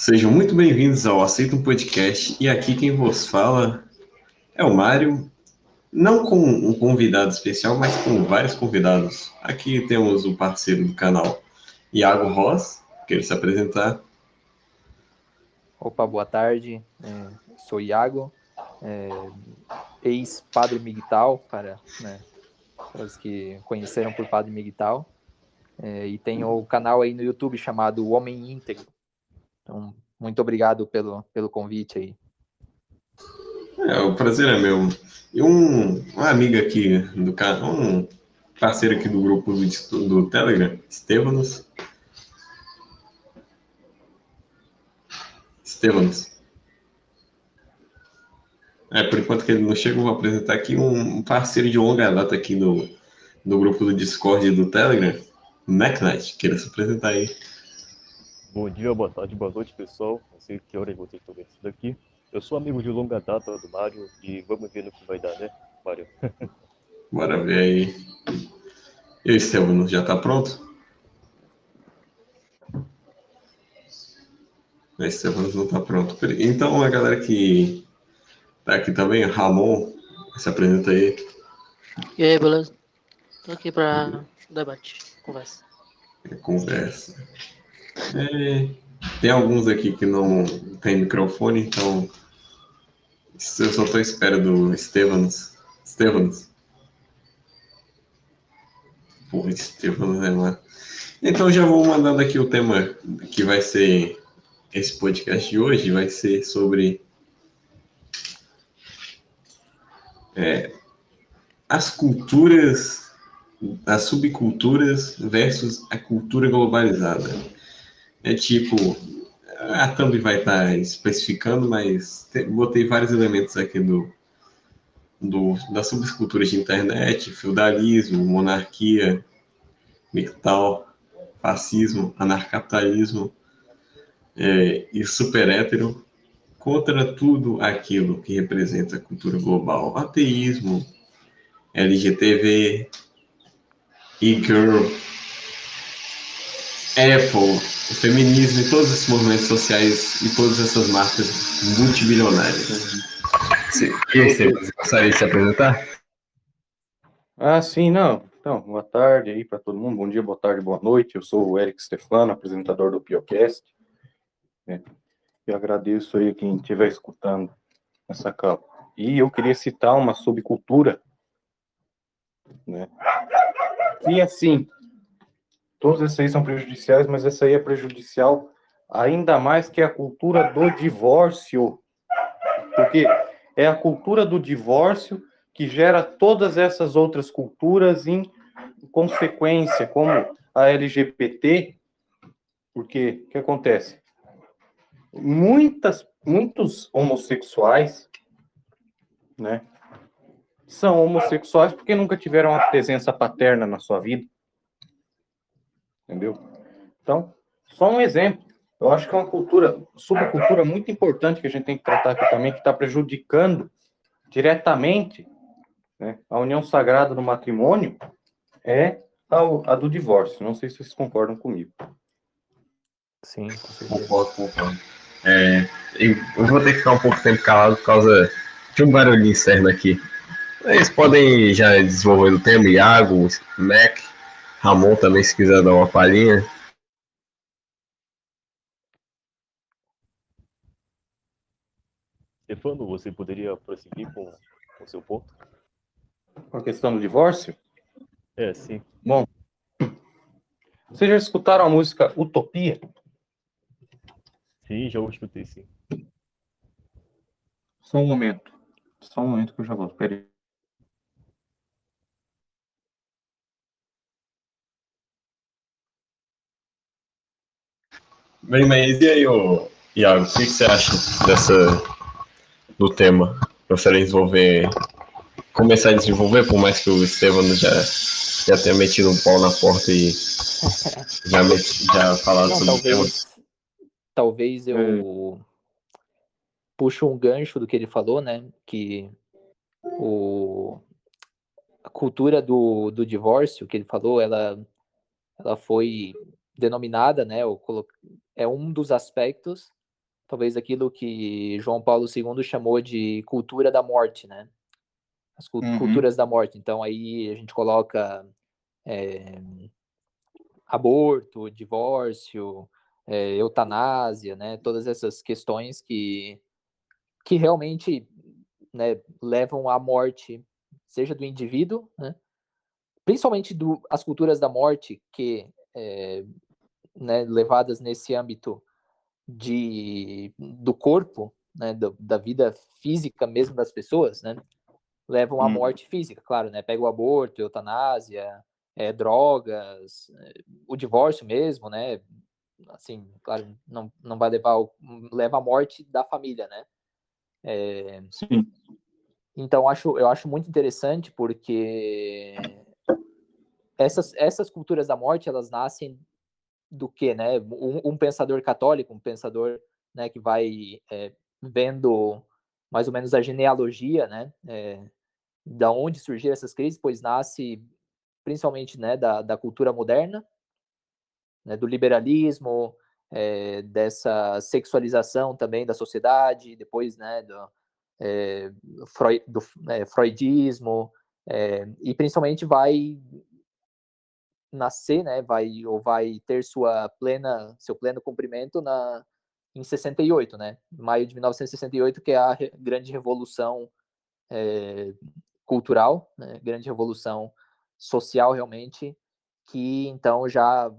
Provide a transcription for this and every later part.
Sejam muito bem-vindos ao Aceita um Podcast e aqui quem vos fala é o Mário, não com um convidado especial, mas com vários convidados. Aqui temos o parceiro do canal, Iago Ross, quer se apresentar. Opa, boa tarde, é, sou Iago, é, ex-padre Miguel, para, né, para os que conheceram por padre Miguel, é, e tenho o canal aí no YouTube chamado Homem Íntegro. Então, muito obrigado pelo, pelo convite aí. É, o prazer é meu. E um, uma amiga aqui do canal, um parceiro aqui do grupo do, do Telegram, Estevanos. Estevanos. É, por enquanto que ele não chega, eu vou apresentar aqui um parceiro de longa data aqui no, no grupo do Discord e do Telegram, MacKnight. Queira se apresentar aí. Bom dia, boa tarde, boa noite, pessoal. Não sei que hora vocês estão vendo isso daqui. Eu sou amigo de longa data do Mário e vamos ver no que vai dar, né, Mário? Bora ver aí. E aí, Estevam, já tá pronto? O Estevam não tá pronto. Então, a galera que tá aqui também, Ramon, se apresenta aí. E aí, beleza? Tô aqui pra debate, conversa. É conversa. É, tem alguns aqui que não tem microfone, então eu só estou à espera do Estevanos. Estevanos. Porra, Estevanos é lá. Então já vou mandando aqui o tema que vai ser esse podcast de hoje, vai ser sobre é, as culturas, as subculturas versus a cultura globalizada. É tipo, a thumb vai estar tá especificando, mas te, botei vários elementos aqui do, do, das subculturas de internet, feudalismo, monarquia, mictal, fascismo, anarcapitalismo é, e super hétero contra tudo aquilo que representa a cultura global. Ateísmo, LGTV, e-girl, Apple, o feminismo e todos esses movimentos sociais e todas essas marcas multibilionárias. E aí, você gostaria de se apresentar? Ah, sim, não. Então, boa tarde aí para todo mundo. Bom dia, boa tarde, boa noite. Eu sou o Eric Stefano, apresentador do Piocast. É, eu agradeço aí quem estiver escutando essa capa. E eu queria citar uma subcultura, né? E assim, todas essas aí são prejudiciais, mas essa aí é prejudicial ainda mais que a cultura do divórcio. Porque é a cultura do divórcio que gera todas essas outras culturas em consequência, como a LGBT, porque o que acontece? Muitas, muitos homossexuais, né, são homossexuais porque nunca tiveram uma presença paterna na sua vida entendeu? Então, só um exemplo. Eu acho que é uma cultura, subcultura muito importante que a gente tem que tratar aqui também, que está prejudicando diretamente né, a união sagrada do matrimônio, é a, a, do divórcio. Não sei se vocês concordam comigo. Sim, concordo, concordo. É, eu vou ter que ficar um pouco tempo calado por causa de um barulhinho externo aqui. Eles podem já desenvolver o tema, Iago, Mac, Ramon também, se quiser dar uma palhinha. Stefano, você poderia prosseguir com o seu ponto? Com a questão do divórcio? É, sim. Bom, vocês já escutaram a música Utopia? Sim, já escutei, sim. Só um momento. Só um momento que eu já volto. Peraí. Bem, mas e aí, ô, Iago, o que, que você acha dessa do tema? Gostaria de desenvolver, começar a desenvolver, por mais que o Estevam já, já tenha metido um pau na porta e já, meti, já falado Não, sobre talvez, o tema. Talvez eu hum. puxo um gancho do que ele falou, né? Que o, a cultura do, do divórcio que ele falou, ela, ela foi denominada, né? Colo é um dos aspectos talvez aquilo que João Paulo II chamou de cultura da morte, né? As cu Uhum. culturas da morte. Então aí a gente coloca é, aborto, divórcio, é, eutanásia, né? Todas essas questões que que realmente né, levam à morte, seja do indivíduo, né? Principalmente do, as culturas da morte que é, né, levadas nesse âmbito de, do corpo, né, do, da vida física mesmo das pessoas, né, levam à Hum. morte física, claro, né, pega o aborto, eutanásia, é, drogas, é, o divórcio mesmo, né, assim, claro, não, não vai levar, ao, leva à morte da família, né, é, Sim. então acho, eu acho muito interessante porque essas, essas culturas da morte, elas nascem do que, né? Um, um, pensador católico, um pensador né, que vai é, vendo mais ou menos a genealogia, né? É, da onde surgiram essas crises, pois nasce principalmente né, da, da cultura moderna, né, do liberalismo, é, dessa sexualização também da sociedade, depois né, do, é, Freud, do é, freudismo, e principalmente vai nascer, né, vai ou vai ter sua plena seu pleno cumprimento na em 68, né, maio de 1968, que é a grande revolução é, cultural, né, grande revolução social realmente, que então já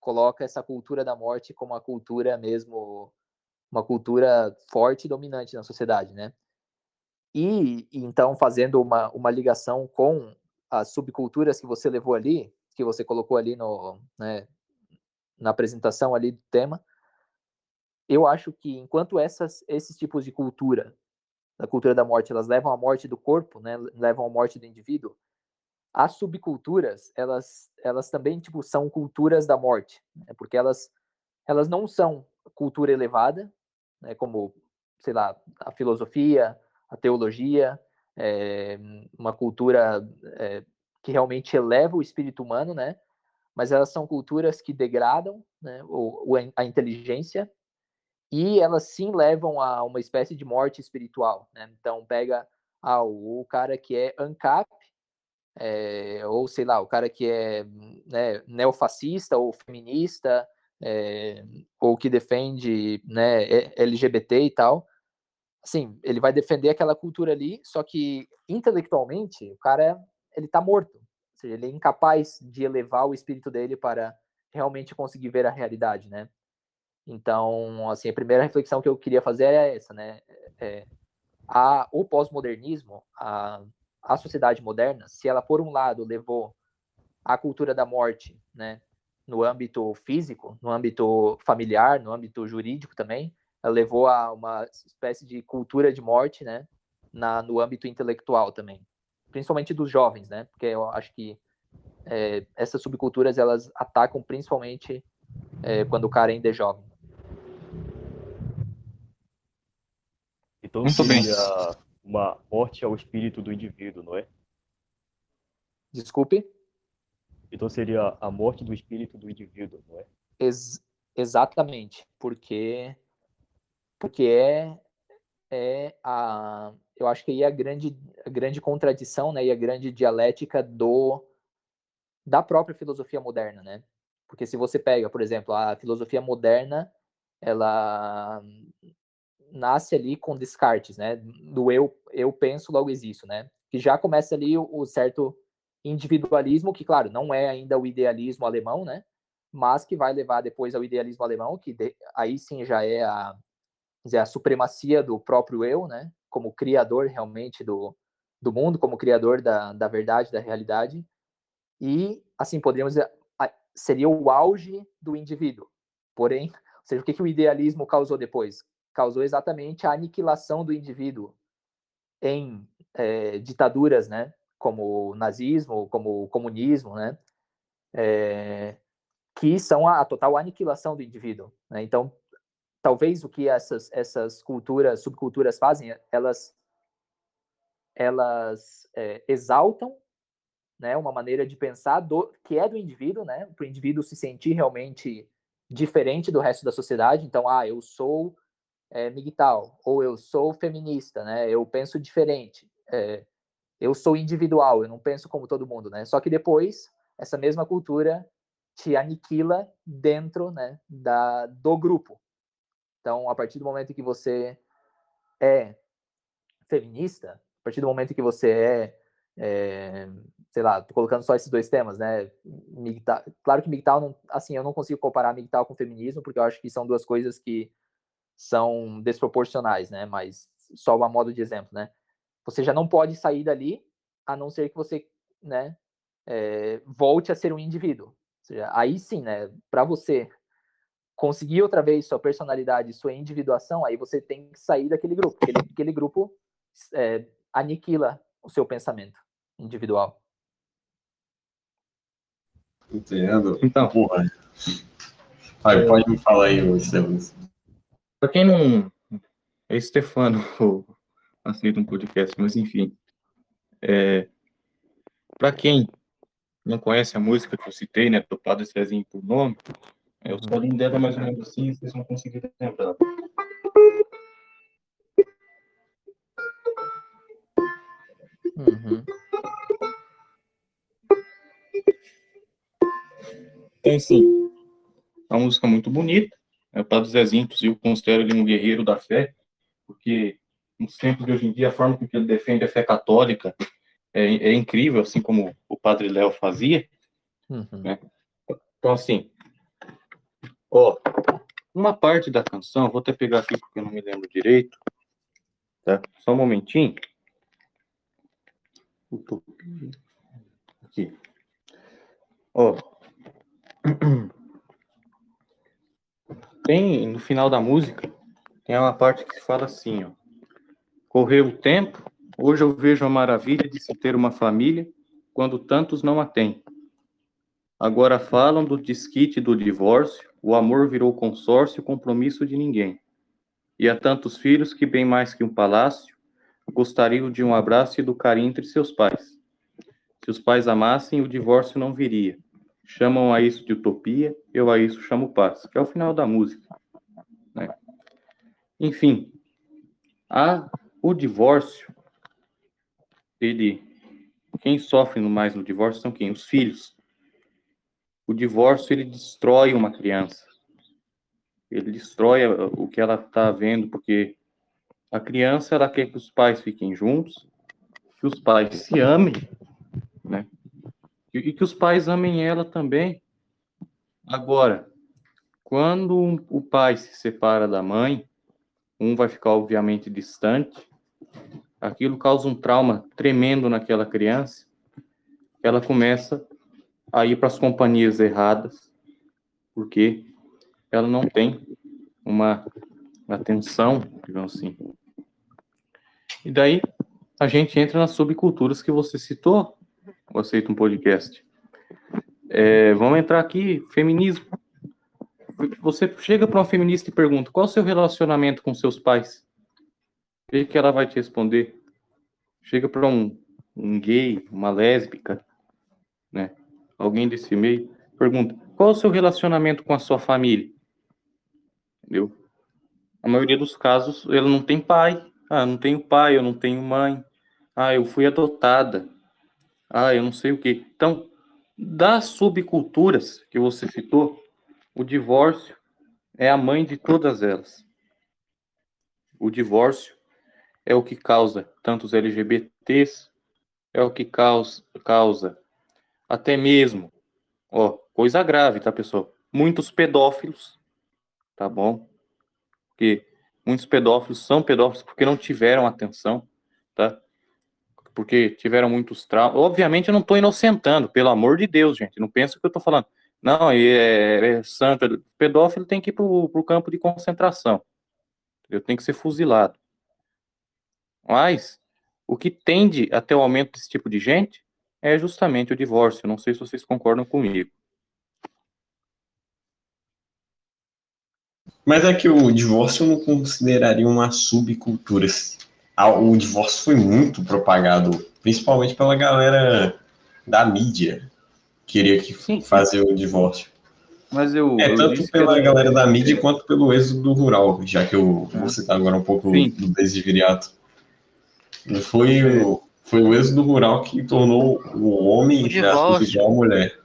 coloca essa cultura da morte como uma cultura mesmo, uma cultura forte e dominante na sociedade, né? E então fazendo uma, uma ligação com as subculturas que você levou ali, que você colocou ali no, né, na apresentação ali do tema, eu acho que enquanto essas, esses tipos de cultura, da cultura da morte, elas levam à morte do corpo, né, levam à morte do indivíduo, as subculturas, elas, elas também tipo são culturas da morte, né, porque elas, elas não são cultura elevada, né, como sei lá a filosofia, a teologia, é, uma cultura é, que realmente eleva o espírito humano, né? Mas elas são culturas que degradam, né? O, a inteligência e elas sim levam a uma espécie de morte espiritual, né? Então pega ah, o, o cara que é ANCAP, é, ou sei lá, o cara que é né, neofascista ou feminista, é, ou que defende né, LGBT e tal, assim, ele vai defender aquela cultura ali, só que intelectualmente o cara ele tá morto, ou seja, ele é incapaz de elevar o espírito dele para realmente conseguir ver a realidade, né? Então, assim, a primeira reflexão que eu queria fazer é essa, né? É, a, o pós-modernismo, a, a sociedade moderna, se ela, por um lado, levou a cultura da morte, né, no âmbito físico, no âmbito familiar, no âmbito jurídico também, ela levou a uma espécie de cultura de morte, né, na, no âmbito intelectual também, principalmente dos jovens, né, porque eu acho que é, essas subculturas, elas atacam principalmente é, quando o cara ainda é jovem. Então Muito seria bem. uma morte ao espírito do indivíduo, não é? Desculpe? Então seria a morte do espírito do indivíduo, não é? Ex exatamente, porque porque é é a eu acho que aí é a grande a grande contradição, né, e a grande dialética do da própria filosofia moderna, né? Porque se você pega, por exemplo, a filosofia moderna, ela nasce ali com Descartes, né? Do eu, eu penso, logo existo, né? Que já começa ali o, o, certo individualismo, que, claro, não é ainda o idealismo alemão, né? Mas que vai levar depois ao idealismo alemão, que de, aí sim já é a, dizer, a supremacia do próprio eu, né? Como criador realmente do, do mundo, como criador da, da verdade, da realidade. E, assim, poderíamos dizer, seria o auge do indivíduo. Porém, ou seja, o que, que o idealismo causou depois? causou exatamente a aniquilação do indivíduo em é, ditaduras, né, como o nazismo, como o comunismo, né, é, que são a, a, total aniquilação do indivíduo. Né? Então, talvez o que essas essas culturas, subculturas fazem, elas elas é, exaltam, né, uma maneira de pensar do que é do indivíduo, né, para o indivíduo se sentir realmente diferente do resto da sociedade. Então, ah, eu sou é, migtal, ou eu sou feminista, né? Eu penso diferente. É, eu sou individual, eu não penso como todo mundo, né? Só que depois, essa mesma cultura te aniquila dentro né, da, do grupo. Então, a partir do momento que você é feminista, a partir do momento que você é, é sei lá, tô colocando só esses dois temas, né? MGTOW, claro que MGTOW, não, assim, eu não consigo comparar MGTOW com feminismo, porque eu acho que são duas coisas que são desproporcionais, né? Mas só uma modo de exemplo, né? Você já não pode sair dali, a não ser que você, né, é, volte a ser um indivíduo. Ou seja, aí sim, né, para você conseguir outra vez sua personalidade, sua individuação, aí você tem que sair daquele grupo. Aquele, aquele grupo é, aniquila o seu pensamento individual. Entendo. Então, Porra. Vai, pode me falar aí, Estevam. Para quem não é Stefano, aceita um podcast, mas enfim. É, para quem não conhece a música que eu citei, né, do Padre Cezinho por nome, é, o solinho dela é mais ou menos assim, vocês vão conseguir lembrar. Uhum. Então, assim, é uma música muito bonita. É, o Padre Zezinho, inclusive, eu considero ele um guerreiro da fé, porque nos tempos de hoje em dia, a forma com que ele defende a fé católica é, é incrível, assim como o Padre Léo fazia. Uhum. Né? Então, assim, ó, uma parte da canção, vou até pegar aqui porque eu não me lembro direito, tá? Só um momentinho. Aqui. Ó. Tem, no final da música, tem uma parte que fala assim, ó. Correu o tempo, hoje eu vejo a maravilha de se ter uma família, quando tantos não a têm. Agora falam do desquite do divórcio, o amor virou consórcio, compromisso de ninguém. E há tantos filhos que, bem mais que um palácio, gostariam de um abraço e do carinho entre seus pais. Se os pais amassem, o divórcio não viria. Chamam a isso de utopia, eu a isso chamo paz, que é o final da música. Né? Enfim, a, o divórcio, ele, quem sofre mais no divórcio são quem? Os filhos. O divórcio, ele destrói uma criança. Ele destrói o que ela está vendo, porque a criança, ela quer que os pais fiquem juntos, que os pais se amem, né? E, que os pais amem ela também. Agora, quando o pai se separa da mãe, um vai ficar obviamente distante, aquilo causa um trauma tremendo naquela criança. Ela começa a ir para as companhias erradas, porque ela não tem uma atenção, digamos assim. E daí a gente entra nas subculturas que você citou, o Aceita um Podcast. É, vamos entrar aqui, feminismo. Você chega para uma feminista e pergunta, qual o seu relacionamento com seus pais? O que ela vai te responder? Chega para um, um gay, uma lésbica, né? Alguém desse meio, pergunta, qual é o seu relacionamento com a sua família? Entendeu? A maioria dos casos, ela não tem pai. Ah, não tenho pai, eu não tenho mãe. Ah, eu fui adotada. Ah, eu não sei o que. Então, das subculturas que você citou, o divórcio é a mãe de todas elas. O divórcio é o que causa tantos LGBTs, é o que causa, causa até mesmo, ó, coisa grave, tá, pessoal? Muitos pedófilos, tá bom? Porque muitos pedófilos são pedófilos porque não tiveram atenção, tá? porque tiveram muitos traumas. Obviamente, eu não estou inocentando, pelo amor de Deus, gente. Não pensa que eu estou falando. Não, é, é santo. Pedófilo tem que ir para o campo de concentração. Eu tenho que ser fuzilado. Mas o que tende até o aumento desse tipo de gente é justamente o divórcio. Não sei se vocês concordam comigo. Mas é que o divórcio eu não consideraria uma subcultura o divórcio foi muito propagado, principalmente pela galera da mídia, que queria que fazer o divórcio. Mas eu. É, eu tanto pela eu- galera da mídia quanto pelo êxodo rural, já que eu vou citar agora um pouco Sim. do Desviriato. Não foi o, foi o êxodo rural que tornou o homem, O divórcio. igual a mulher.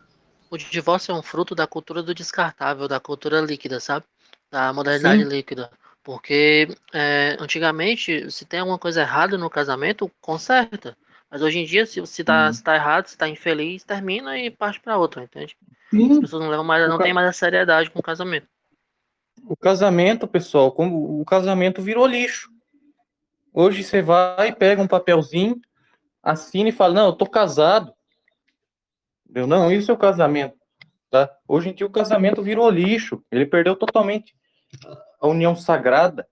O divórcio é um fruto da cultura do descartável, da cultura líquida, sabe? Da modernidade Sim. líquida. Porque é, antigamente, se tem alguma coisa errada no casamento, conserta. Mas hoje em dia, se, se, tá, Uhum. se tá errado, se tá infeliz, termina e parte pra outra, entende? As Sim, pessoas não levam mais, O não ca- tem mais a seriedade com o casamento. o casamento, pessoal, como o casamento virou lixo. Hoje você vai e pega um papelzinho, assina e fala: Não, eu tô casado. Eu, não, isso é o casamento. Tá? Hoje em dia o casamento virou lixo. Ele perdeu totalmente a união sagrada.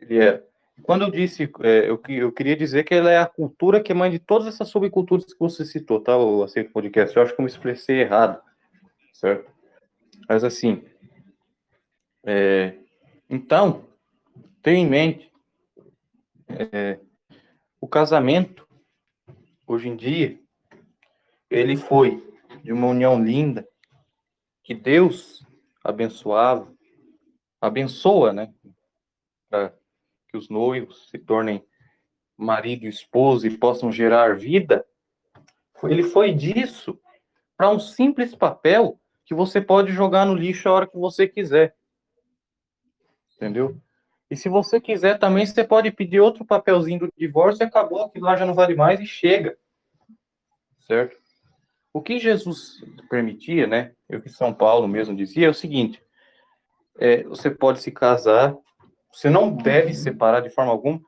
Ele é. Quando eu disse, é, eu, eu queria dizer que ela é a cultura que mãe de todas essas subculturas que você citou, tá? O Aceito Podcast. Eu acho que eu me expressei errado, certo? Mas assim, é, então, tenha em mente, é, o casamento, hoje em dia, ele foi de uma união linda, que Deus abençoava, abençoa, né? Para que os noivos se tornem marido e esposa e possam gerar vida. Ele foi disso para um simples papel que você pode jogar no lixo a hora que você quiser. Entendeu? E se você quiser também, você pode pedir outro papelzinho do divórcio e acabou, que lá já não vale mais e chega. Certo? O que Jesus permitia, né? Eu que São Paulo mesmo dizia, é o seguinte: é, você pode se casar, você não deve separar de forma alguma,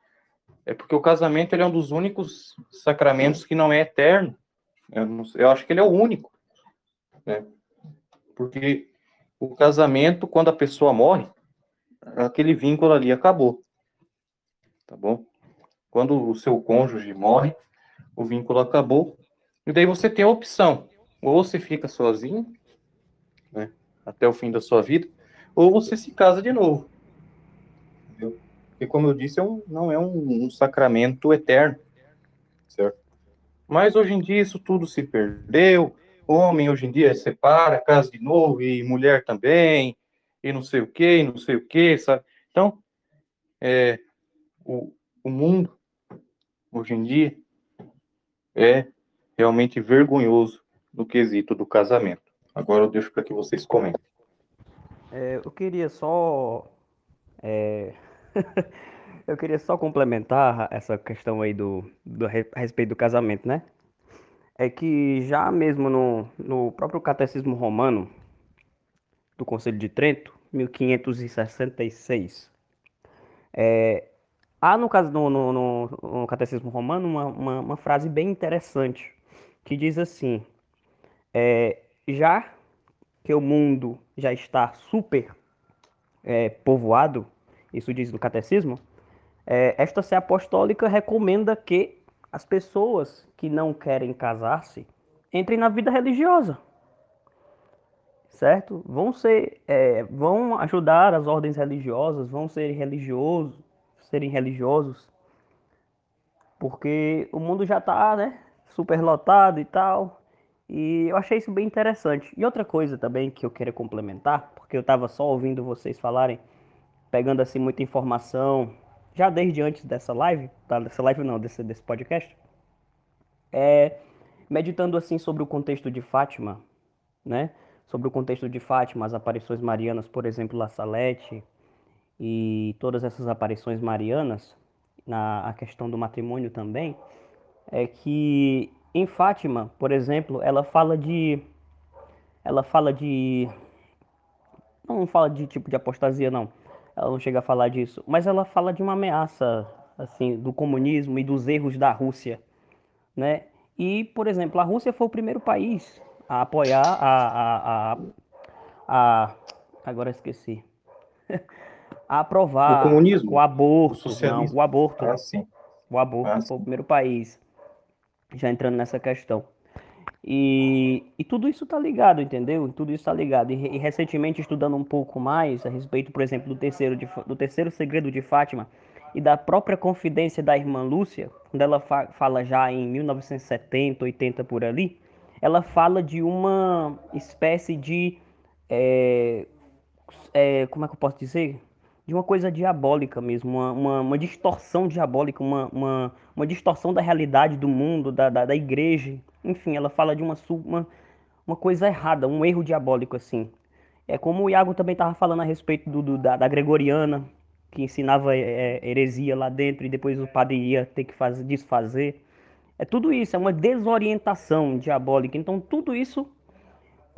é porque o casamento ele é um dos únicos sacramentos que não é eterno. Eu, não eu acho que ele é o único, né? Porque o casamento, quando a pessoa morre, aquele vínculo ali acabou. Tá bom? Quando o seu cônjuge morre, o vínculo acabou. E daí você tem a opção. Ou você fica sozinho, né, até o fim da sua vida, ou você se casa de novo. Entendeu? Porque, como eu disse, é um- não é um, um sacramento eterno. Certo? Mas hoje em dia isso tudo se perdeu. Homem hoje em dia separa, casa de novo, e mulher também, e não sei o que, e não sei o que, sabe? Então, é, o, o mundo, hoje em dia, é realmente vergonhoso no quesito do casamento. Agora eu deixo para que vocês comentem. É, eu queria só. é, eu queria só complementar essa questão aí do, do a respeito do casamento, né? É que já mesmo no, no próprio Catecismo Romano do Conselho de Trento, 1566, é, há no, caso, no, no, no- no Catecismo Romano uma, uma, uma frase bem interessante que diz assim: é, já que o mundo já está super é, povoado, isso diz no catecismo, é, esta sé apostólica recomenda que as pessoas que não querem casar-se entrem na vida religiosa, certo? Vão ser, é, vão ajudar as ordens religiosas, vão ser religiosos, serem religiosos, porque o mundo já está, né, superlotado e tal. E eu achei isso bem interessante. E outra coisa também que eu queria complementar, porque eu estava só ouvindo vocês falarem, pegando assim muita informação, já desde antes dessa live, tá? Dessa live não, desse, desse podcast, é, meditando assim sobre o contexto de Fátima, né? Sobre o contexto de Fátima, as aparições marianas, por exemplo, La Salete e todas essas aparições marianas, na a questão do matrimônio também, é que em Fátima, por exemplo, ela fala de ela fala de não fala de tipo de apostasia não. Ela não chega a falar disso, mas ela fala de uma ameaça assim do comunismo e dos erros da Rússia, né? E, por exemplo, a Rússia foi o primeiro país a apoiar a, a, a, a agora esqueci. a aprovar O comunismo? o aborto, O não, o aborto. Ah, sim. O aborto Ah, foi o primeiro país, já entrando nessa questão. E, e tudo isso tá ligado, entendeu? Tudo isso tá ligado. E, e recentemente, estudando um pouco mais a respeito, por exemplo, do terceiro, de, do terceiro segredo de Fátima e da própria confidência da irmã Lúcia, quando ela fa- fala já em 1970, 80 por ali, ela fala de uma espécie de é, é, como é que eu posso dizer? De uma coisa diabólica mesmo, uma, uma, uma distorção diabólica, uma, uma, uma, distorção da realidade do mundo, da, da, da igreja. Enfim, ela fala de uma, uma, uma coisa errada, um erro diabólico, assim. É como o Iago também estava falando a respeito do, do da, da, Gregoriana, que ensinava é, é, heresia lá dentro e depois o padre ia ter que fazer, desfazer. É tudo isso, é uma desorientação diabólica. Então, tudo isso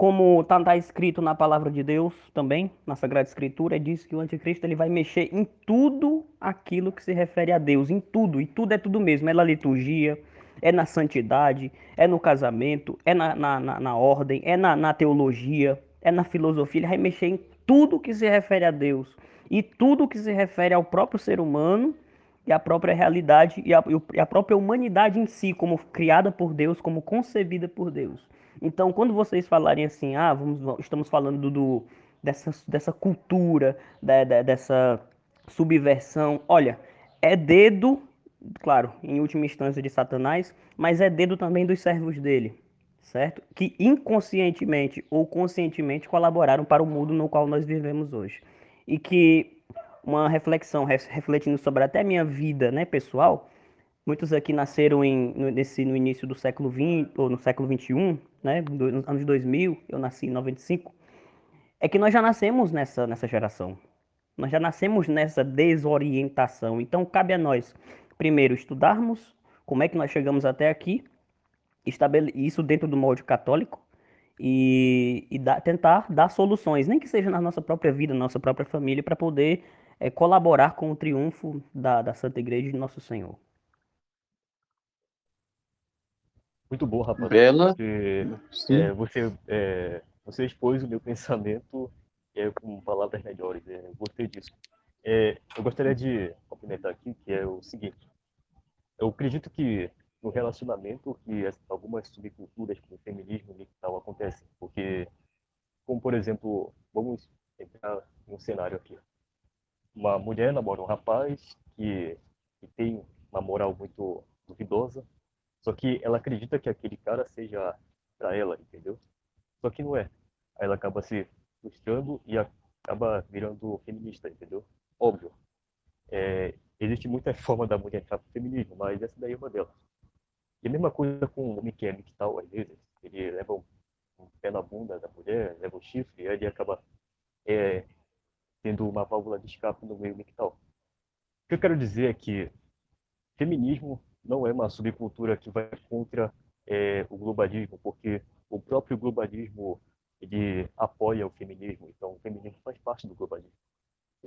como está tá escrito na palavra de Deus também, na Sagrada Escritura, diz que o anticristo ele vai mexer em tudo aquilo que se refere a Deus, em tudo, e tudo é tudo mesmo, é na liturgia, é na santidade, é no casamento, é na, na, na, na ordem, é na, na teologia, é na filosofia, ele vai mexer em tudo que se refere a Deus, e tudo que se refere ao próprio ser humano, e a própria realidade, e a, e a própria humanidade em si, como criada por Deus, como concebida por Deus. Então, quando vocês falarem assim, ah, vamos, estamos falando do, dessa, dessa cultura, da, da, dessa subversão, olha, é dedo, claro, em última instância de Satanás, mas é dedo também dos servos dele, certo? Que inconscientemente ou conscientemente colaboraram para o mundo no qual nós vivemos hoje. E que uma reflexão, refletindo sobre até minha vida né, pessoal, Muitos aqui nasceram em, nesse, no início do século XX ou no século XXI, né, nos anos 2000, eu nasci em 95. É que nós já nascemos nessa, nessa geração. Nós já nascemos nessa desorientação. Então, cabe a nós, primeiro, estudarmos como é que nós chegamos até aqui, isso dentro do molde católico, e, e da, tentar dar soluções, nem que seja na nossa própria vida, na nossa própria família, para poder é, colaborar com o triunfo da, da Santa Igreja de Nosso Senhor. Muito bom, rapaz. Bela. Porque, é, você, é, você expôs o meu pensamento é, com palavras melhores. É, gostei disso. É, eu gostaria de complementar aqui, que é o seguinte. Eu acredito que no relacionamento que algumas subculturas como o feminismo e tal acontecem. Porque, como por exemplo, vamos entrar em um cenário aqui. Uma mulher namora um rapaz que, que tem uma moral muito duvidosa, só que ela acredita que aquele cara seja para ela, entendeu? Só que não é. Aí ela acaba se frustrando e acaba virando feminista, entendeu? Óbvio. É, existe muita forma da mulher entrar pro feminismo, mas essa daí é uma delas. E a mesma coisa com o homem que é mictal, às vezes. Ele leva um, um, pé na bunda da mulher, leva o chifre, e aí ele acaba é, tendo uma válvula de escape no meio mictal. O que eu quero dizer é que feminismo não é uma subcultura que vai contra é, o globalismo, porque o próprio globalismo ele apoia o feminismo, então o feminismo faz parte do globalismo.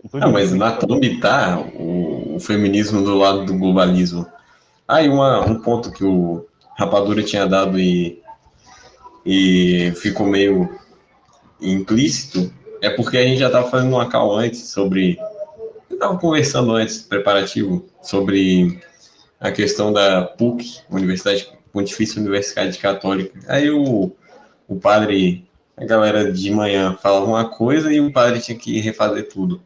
Então, não, mas na Thumb tá o, o, feminismo do lado do globalismo. Ah, e uma, um ponto que o Rapadura tinha dado e, e ficou meio implícito é porque a gente já estava fazendo uma call antes sobre. Eu estava conversando antes, preparativo, sobre a questão da PUC, Universidade Pontifícia Universidade Católica. Aí o, o padre, a galera de manhã falava uma coisa e o padre tinha que refazer tudo.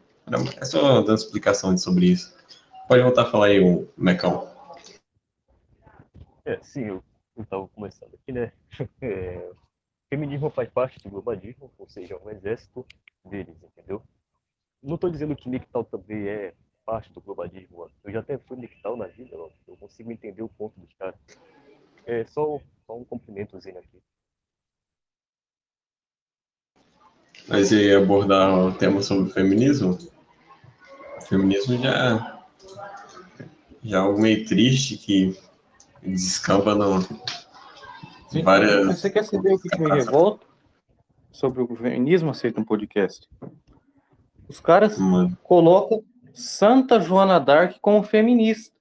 É só dando explicação sobre isso. Pode voltar a falar aí, o Mecão. É, sim, eu estava começando aqui, né? É, feminismo faz parte do globalismo, ou seja, é um exército deles, entendeu? Não estou dizendo que MGTOW também é parte do globalismo. Eu já até fui mixtal na vida, eu consigo entender o ponto dos caras. É só, só um cumprimentozinho aqui. Mas e abordar o tema sobre feminismo? O feminismo já, já é algo meio triste que descamba no Sim, várias... Você quer saber o que, que me revolta sobre o feminismo? Aceita um podcast. Os caras Mano. colocam Santa Joana d'Arc como feminista.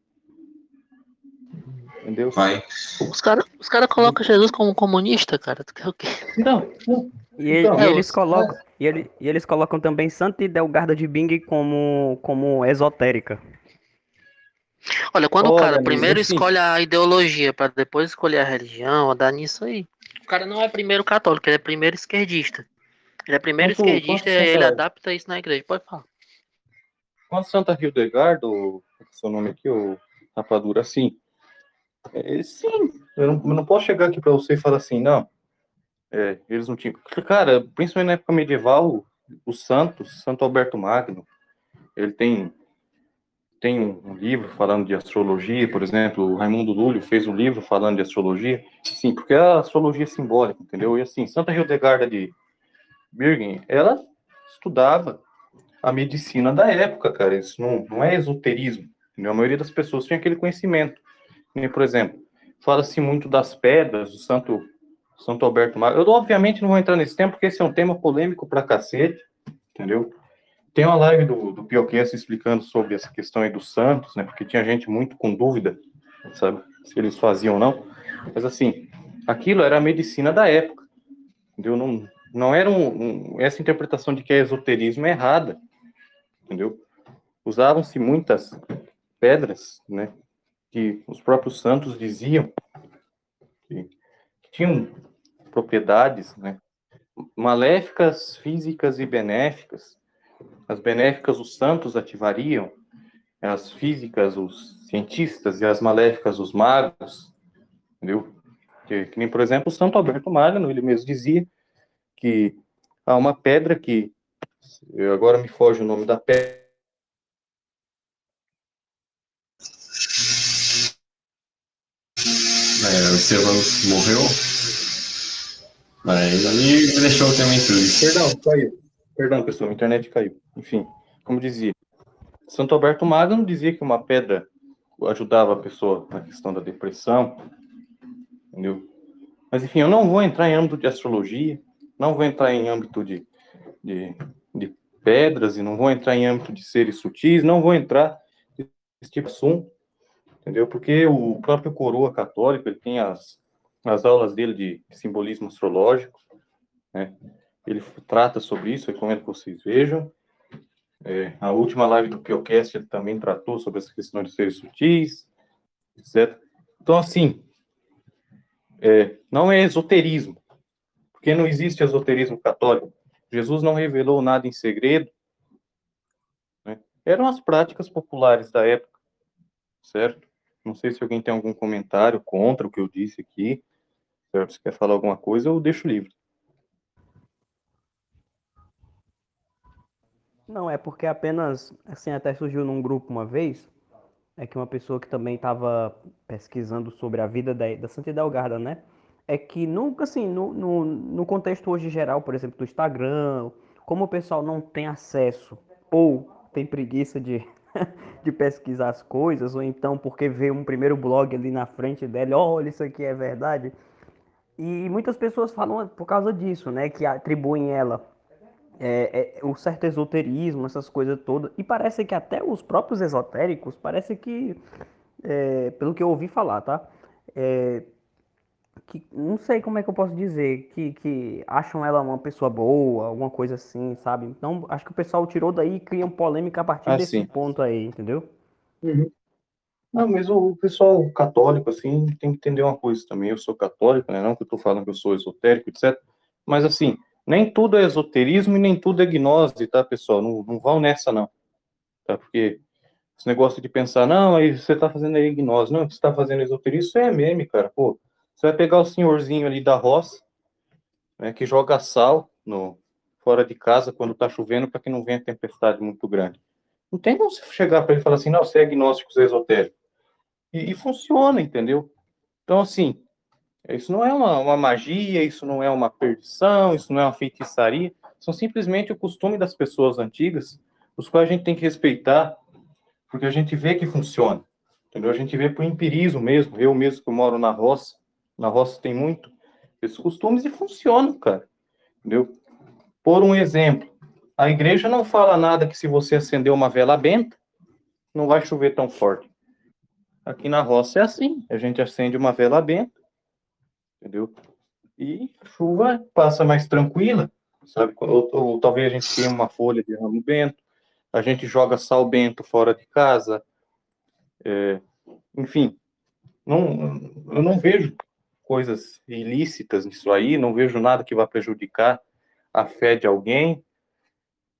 Entendeu? Vai. Os caras os cara colocam Jesus como comunista, cara. Tu quer o quê? Não. E, então, e eles colocam. É. E, ele, e, eles colocam também Santa Idelgarda de Bing como, como esotérica. Olha, quando Olha, o cara primeiro assim, escolhe a ideologia para depois escolher a religião, dá nisso aí. O cara não é primeiro católico, ele é primeiro esquerdista. Ele é primeiro esquerdista e ele adapta isso na igreja. Pode falar. Quando Santa Hildegardo, seu nome aqui, o Rapadura, assim, é, sim, eu não, eu não posso chegar aqui para você e falar assim, não, É, eles não tinham. Cara, principalmente na época medieval, o Santos, Santo Alberto Magno, ele tem tem um, livro falando de astrologia, por exemplo, o Raimundo Lúlio fez um livro falando de astrologia, sim, porque é a astrologia simbólica, entendeu? E assim, Santa Hildegarda de Birgen, ela estudava a medicina da época, cara, isso não, não é esoterismo, entendeu? A maioria das pessoas tinha aquele conhecimento. E, por exemplo, fala-se muito das pedras, do Santo Santo Alberto Magno. Eu, obviamente, não vou entrar nesse tema, porque esse é um tema polêmico pra cacete, entendeu? Tem uma live do, do Pioquense explicando sobre essa questão aí dos santos, né? Porque tinha gente muito com dúvida, sabe? Se eles faziam ou não. Mas, assim, aquilo era a medicina da época, entendeu? Não, não era um, um essa interpretação de que é esoterismo é errada, entendeu? Usavam-se muitas pedras, né? Que os próprios santos diziam que tinham propriedades né, maléficas, físicas e benéficas. As benéficas os santos ativariam, as físicas os cientistas e as maléficas os magos, entendeu? Que, que nem, por exemplo, o Santo Alberto Magno, ele mesmo dizia que há uma pedra que, agora me foge o nome da pedra, É, o Estevão morreu. Mas ali deixou o tema intruso. Perdão, caiu. Perdão, pessoal, a internet caiu. Enfim, como dizia. Santo Alberto Magno dizia que uma pedra ajudava a pessoa na questão da depressão. Entendeu? Mas, enfim, eu não vou entrar em âmbito de astrologia, não vou entrar em âmbito de, de, de pedras, e não vou entrar em âmbito de seres sutis, não vou entrar nesse tipo de assunto entendeu? Porque o próprio coroa católico, ele tem as, as aulas dele de simbolismo astrológico, né? Ele trata sobre isso, recomendo que vocês vejam. É, a última live do Piocast ele também tratou sobre essa questão de seres sutis, etc. Então, assim, é, não é esoterismo, porque não existe esoterismo católico. Jesus não revelou nada em segredo. Né? Eram as práticas populares da época, certo? Não sei se alguém tem algum comentário contra o que eu disse aqui. Se quer falar alguma coisa, eu deixo livre. Não, é porque apenas, assim, até surgiu num grupo uma vez, é que uma pessoa que também estava pesquisando sobre a vida da, da Santa Idelgarda, né? É que nunca, assim, no, no, no contexto hoje geral, por exemplo, do Instagram, como o pessoal não tem acesso ou tem preguiça de de pesquisar as coisas, ou então porque vê um primeiro blog ali na frente dele, olha, isso aqui é verdade. E muitas pessoas falam por causa disso, né? Que atribuem ela é, é, o certo esoterismo, essas coisas todas. E parece que até os próprios esotéricos, parece que, é, pelo que eu ouvi falar, tá? É, que não sei como é que eu posso dizer, que, que acham ela uma pessoa boa, alguma coisa assim, sabe? Então, acho que o pessoal tirou daí e cria polêmica a partir ah, desse sim. ponto aí, entendeu? Uhum. Não, mas o pessoal católico, assim, tem que entender uma coisa também. Eu sou católico, né? Não que eu tô falando que eu sou esotérico, etc. Mas, assim, nem tudo é esoterismo e nem tudo é gnose, tá, pessoal? Não, não vão nessa, não. Tá? Porque esse negócio de pensar, não, aí você tá fazendo aí gnose. Não, você tá fazendo esoterismo, isso é meme, cara. Pô, você vai pegar o senhorzinho ali da roça, né, que joga sal no fora de casa quando está chovendo para que não venha tempestade muito grande. Não tem como você chegar para ele e falar assim, não, você é agnóstico, você é esotérico. E, e, funciona, entendeu? Então, assim, isso não é uma, uma magia, isso não é uma perdição, isso não é uma feitiçaria, são simplesmente o costume das pessoas antigas, os quais a gente tem que respeitar, porque a gente vê que funciona, entendeu? A gente vê por empirismo mesmo, eu mesmo que moro na roça, na roça tem muito esses costumes e funcionam, cara. Entendeu? Por um exemplo, a igreja não fala nada que se você acender uma vela benta, não vai chover tão forte. Aqui na roça é assim, a gente acende uma vela benta, entendeu? E chuva passa mais tranquila, sabe? Ou, ou, talvez a gente tenha uma folha de ramo bento, a gente joga sal bento fora de casa, é, enfim, não, eu não vejo coisas ilícitas nisso aí, não vejo nada que vá prejudicar a fé de alguém,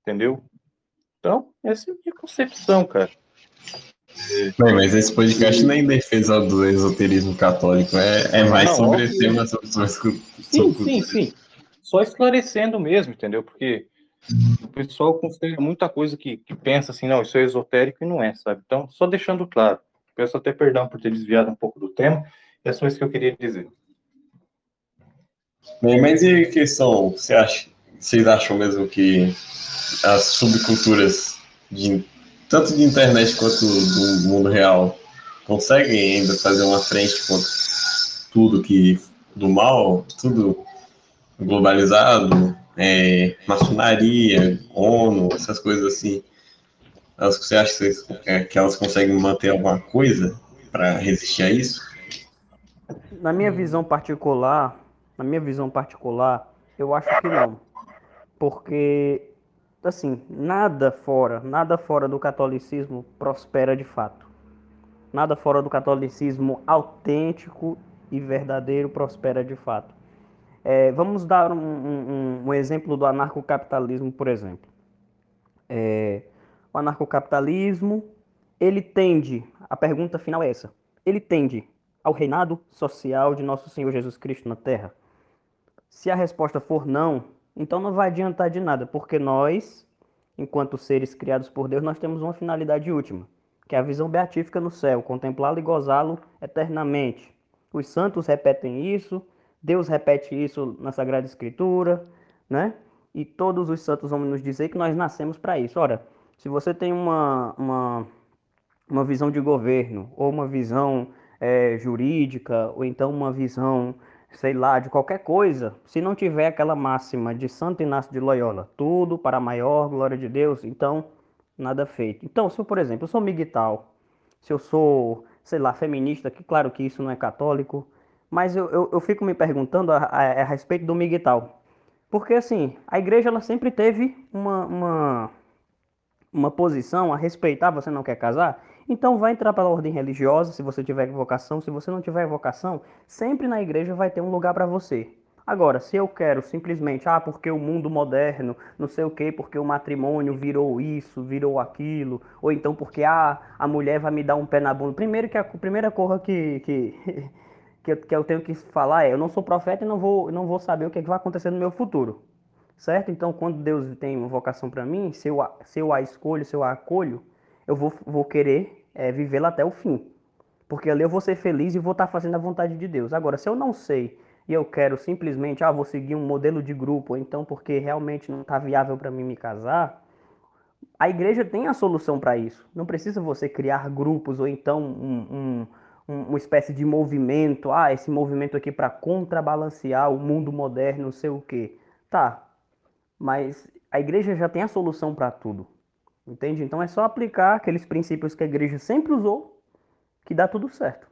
entendeu? Então, essa é a minha concepção, cara. Bem, mas esse podcast nem defesa do esoterismo católico, é, é mais não, sobre esse tema, sobre, sobre, Sim, sim, sim. Só esclarecendo mesmo, entendeu? Porque o pessoal considera muita coisa que, que pensa assim, não, isso é esotérico e não é, sabe? Então, só deixando claro. Peço até perdão por ter desviado um pouco do tema, é só isso que eu queria dizer. Bem, mas e a questão, você acha, vocês acham mesmo que as subculturas de tanto de internet quanto do mundo real, conseguem ainda fazer uma frente contra tudo que do mal, tudo globalizado, é, maçonaria, ONU, essas coisas assim. Elas, você acha que, que elas conseguem manter alguma coisa para resistir a isso? Na minha visão particular, na minha visão particular, eu acho que não. Porque assim, nada fora, nada fora do catolicismo prospera de fato. Nada fora do catolicismo autêntico e verdadeiro prospera de fato. É, vamos dar um, um, um, exemplo do anarcocapitalismo, por exemplo. É, o anarcocapitalismo, ele tende, a pergunta final é essa, ele tende ao reinado social de nosso Senhor Jesus Cristo na Terra? Se a resposta for não, então não vai adiantar de nada, porque nós, enquanto seres criados por Deus, nós temos uma finalidade última, que é a visão beatífica no céu, contemplá-lo e gozá-lo eternamente. Os santos repetem isso, Deus repete isso na Sagrada Escritura, né? E todos os santos vão nos dizer que nós nascemos para isso. Ora, se você tem uma, uma, uma visão de governo, ou uma visão é, jurídica, ou então uma visão sei lá, de qualquer coisa, se não tiver aquela máxima de Santo Inácio de Loyola, tudo para a maior glória de Deus, então nada feito. Então, se eu, por exemplo, eu sou miguital, se eu sou, sei lá, feminista, que claro que isso não é católico, mas eu, eu, eu fico me perguntando a, a, a, respeito do miguital. Porque, assim, a igreja ela sempre teve uma, uma, uma posição a respeitar, você não quer casar? Então vai entrar para a ordem religiosa, se você tiver vocação, se você não tiver vocação, sempre na igreja vai ter um lugar para você. Agora, se eu quero simplesmente, ah, porque o mundo moderno, não sei o quê, porque o matrimônio virou isso, virou aquilo, ou então porque ah, a mulher vai me dar um pé na bunda. Primeiro que a primeira coisa que, que, que, eu, que eu tenho que falar é, eu não sou profeta e não vou, não vou saber o que, é que vai acontecer no meu futuro. Certo? Então, quando Deus tem uma vocação para mim, se eu, se eu a escolho, se eu a acolho, eu vou, vou querer é, vivê-la até o fim. Porque ali eu vou ser feliz e vou estar fazendo a vontade de Deus. Agora, se eu não sei e eu quero simplesmente, ah, vou seguir um modelo de grupo, então porque realmente não está viável para mim me casar, a igreja tem a solução para isso. Não precisa você criar grupos ou então um, um, uma espécie de movimento, ah, esse movimento aqui para contrabalancear o mundo moderno, não sei o quê. Tá, mas a igreja já tem a solução para tudo. Entende? Então é só aplicar aqueles princípios que a igreja sempre usou que dá tudo certo.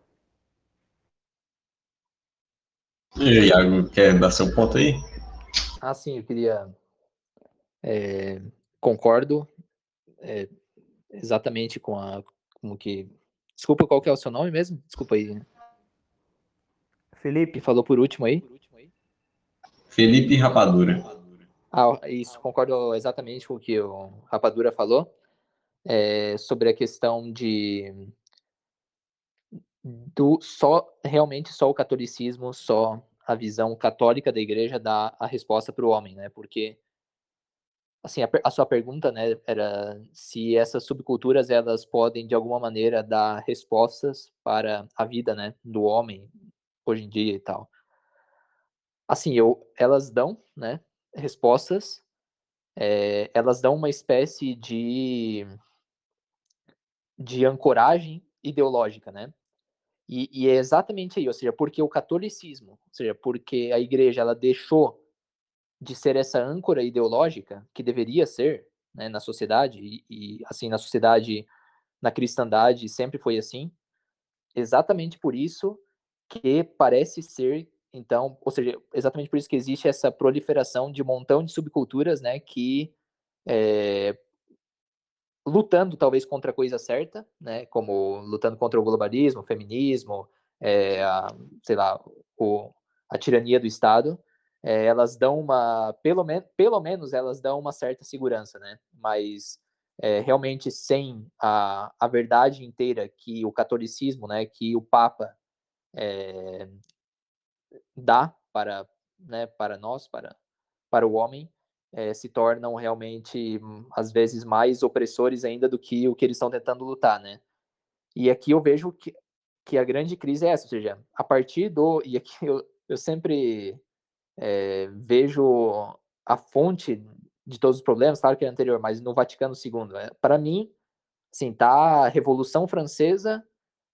E aí, Iago, quer dar seu ponto aí? Ah, sim, eu queria. É, concordo é, exatamente com a. Como que. Desculpa, qual que é o seu nome mesmo? Desculpa aí. Felipe. falou por último aí? Felipe Rapadura. Ah, isso, concordo exatamente com o que o Rapadura falou é, sobre a questão de do só realmente só o catolicismo, só a visão católica da igreja dá a resposta para o homem, né? Porque assim a, a, sua pergunta, né, era se essas subculturas elas podem de alguma maneira dar respostas para a vida, né, do homem hoje em dia e tal. Assim, eu elas dão, né, respostas, é, elas dão uma espécie de, de ancoragem ideológica, né? E, e, é exatamente aí, ou seja, porque o catolicismo, ou seja, porque a igreja ela deixou de ser essa âncora ideológica que deveria ser né, na sociedade e, e assim na sociedade, na cristandade sempre foi assim. Exatamente por isso que parece ser então, ou seja, exatamente por isso que existe essa proliferação de um montão de subculturas, né, que é, lutando talvez contra a coisa certa, né, como lutando contra o globalismo, o feminismo, é, a, sei lá, o, a tirania do Estado, é, elas dão uma, pelo, men pelo menos elas dão uma certa segurança, né, mas é, realmente sem a, a verdade inteira que o catolicismo, né, que o Papa é, dá para, né, para nós, para, para o homem, é, se tornam realmente, às vezes, mais opressores ainda do que o que eles estão tentando lutar, né? E aqui eu vejo que, que a grande crise é essa, ou seja, a partir do... E aqui eu, eu sempre é, vejo a fonte de todos os problemas, claro que é anterior, mas no Vaticano II. É, para mim, assim, tá a Revolução Francesa,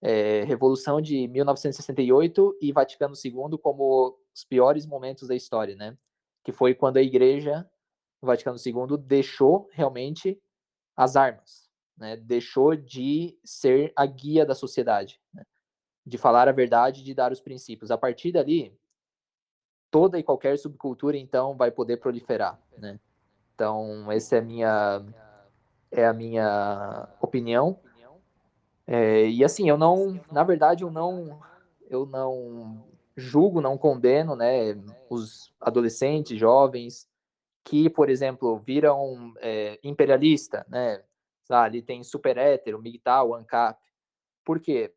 é, Revolução de 1968 e Vaticano II como os piores momentos da história, né? Que foi quando a Igreja, no Vaticano II, deixou realmente as armas, né? Deixou de ser a guia da sociedade, né? de falar a verdade, de dar os princípios. A partir dali, toda e qualquer subcultura então vai poder proliferar, né? Então, essa é a minha, é a minha opinião. É, e assim, eu não, na verdade, eu não, eu não julgo, não condeno, né, os adolescentes, jovens que, por exemplo, viram é, imperialista, né, ali tem super hétero, MGTOW, ANCAP. Por quê?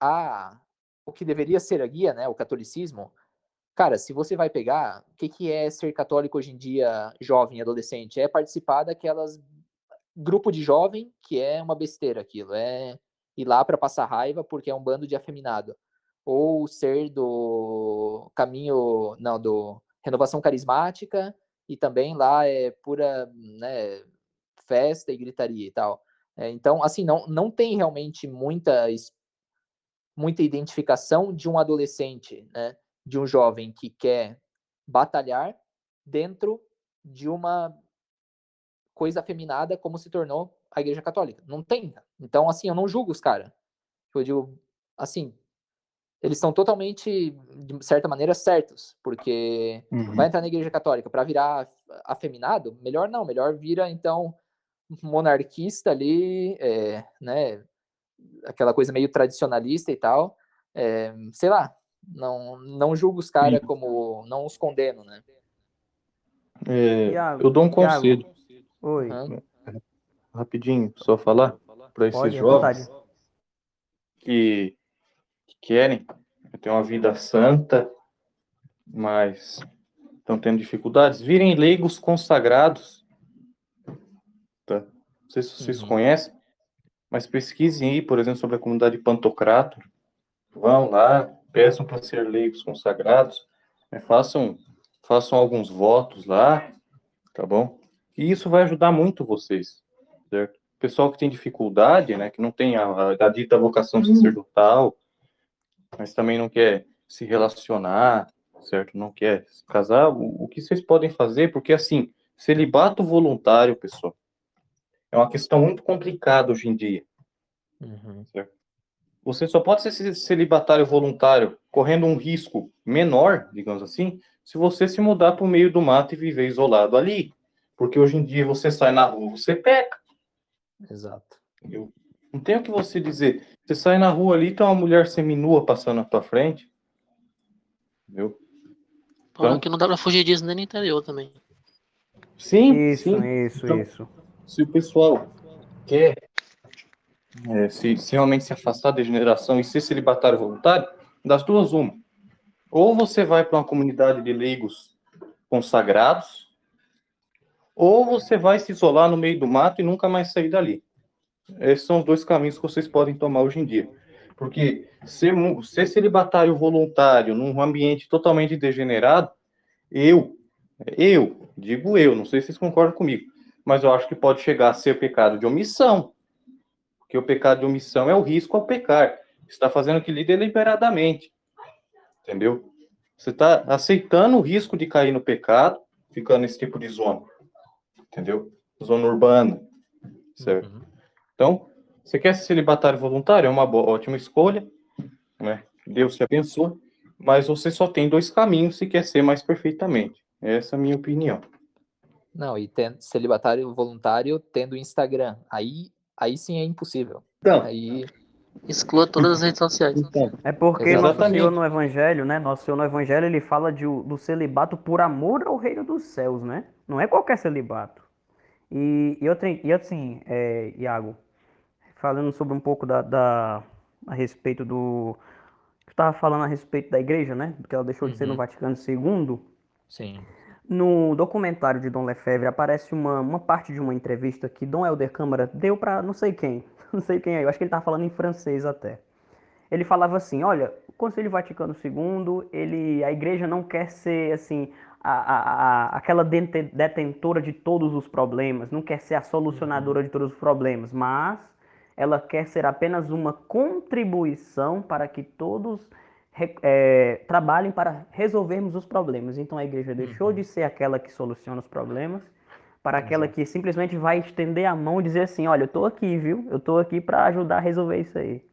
A, o que deveria ser a guia, né, o catolicismo, Cara, se você vai pegar, o que, que é ser católico hoje em dia, jovem, adolescente? É participar daquelas grupo de jovem que é uma besteira aquilo, é ir lá para passar raiva porque é um bando de afeminado. Ou ser do caminho, não, do renovação carismática e também lá é pura, né, festa e gritaria e tal. É, então, assim, não, não tem realmente muita muita identificação de um adolescente, né? de um jovem que quer batalhar dentro de uma coisa afeminada como se tornou a Igreja Católica. Não tem. Então, assim, eu não julgo os caras. Eu digo, assim, eles são totalmente, de certa maneira, certos, porque uhum. vai entrar na Igreja Católica para virar afeminado? Melhor não, melhor vira, então, monarquista ali, é, né, aquela coisa meio tradicionalista e tal, é, sei lá, não, não julgo os caras como. Não os condeno, né? É, eu dou um conselho. Oi. Rapidinho, só falar para esses Pode, jovens que, que querem ter uma vida santa, mas estão tendo dificuldades, virem leigos consagrados. Tá? Não sei se vocês uhum. conhecem, mas pesquisem aí, por exemplo, sobre a comunidade Pantocrator. Vão lá, peçam para ser leigos consagrados, né, façam, façam alguns votos lá, tá bom? E isso vai ajudar muito vocês, certo? Pessoal que tem dificuldade, né, que não tem a, a dita vocação uhum. sacerdotal, mas também não quer se relacionar, certo? Não quer se casar, o, o que vocês podem fazer, porque assim, celibato voluntário, pessoal, é uma questão muito complicada hoje em dia. Uhum. Certo? Você só pode ser celibatário voluntário correndo um risco menor, digamos assim, se você se mudar para o meio do mato e viver isolado ali. Porque hoje em dia você sai na rua, você peca. Exato. Eu não tenho o que você dizer. Você sai na rua ali, tem uma mulher seminua passando na tua frente. Entendeu? Então, que não dá para fugir disso nem no interior também. Sim, isso, sim. isso, então, isso. Se o pessoal quer é, se, se, realmente se afastar da degeneração e ser celibatário voluntário, das duas, uma. Ou você vai para uma comunidade de leigos consagrados, ou você vai se isolar no meio do mato e nunca mais sair dali. Esses são os dois caminhos que vocês podem tomar hoje em dia. Porque ser, ser celibatário voluntário num ambiente totalmente degenerado, eu, eu, digo eu, não sei se vocês concordam comigo, mas eu acho que pode chegar a ser pecado de omissão. Porque o pecado de omissão é o risco ao pecar. Você está fazendo aquilo deliberadamente. Entendeu? Você está aceitando o risco de cair no pecado, ficando nesse tipo de zona. Entendeu? Zona urbana. Certo? Uhum. Então, você quer ser celibatário voluntário? É uma boa, ótima escolha. Né? Deus te abençoe. Mas você só tem dois caminhos se quer ser mais perfeitamente. Essa é a minha opinião. Não, e tendo celibatário voluntário tendo Instagram. Aí aí sim é impossível. Então, aí exclua todas as redes sociais. Então, é porque Exatamente. nosso Senhor no Evangelho, né? Nosso Senhor no Evangelho ele fala de, do celibato por amor ao reino dos céus, né? Não é qualquer celibato. E, e, outra, e assim, é, Iago, falando sobre um pouco da, da a respeito do. Tu estava falando a respeito da igreja, né? Porque ela deixou de ser no Uhum. Vaticano II. Sim. No documentário de Dom Lefebvre aparece uma, uma parte de uma entrevista que Dom Helder Câmara deu para não sei quem, não sei quem é, eu acho que ele estava falando em francês até. Ele falava assim, olha, o Conselho Vaticano II, ele, a igreja não quer ser assim a, a, a, aquela detentora de todos os problemas, não quer ser a solucionadora de todos os problemas, mas ela quer ser apenas uma contribuição para que todos é, trabalhem para resolvermos os problemas. Então a igreja deixou de ser aquela que soluciona os problemas para aquela que simplesmente vai estender a mão e dizer assim, olha, eu tô aqui, viu? Eu tô aqui para ajudar a resolver isso aí.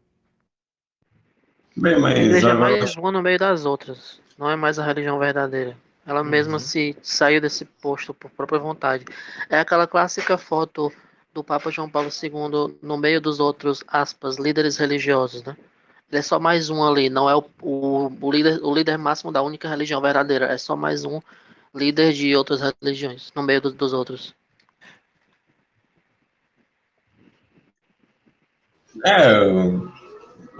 Bem, A mas igreja é agora. mais uma no meio das outras. Não é mais a religião verdadeira. Ela mesma se saiu desse posto por própria vontade. É aquela clássica foto do Papa João Paulo II no meio dos outros, aspas, líderes religiosos, né? Ele é só mais um ali, não é o, o, o líder, o líder máximo da única religião verdadeira. É só mais um líder de outras religiões, no meio do- dos outros. É,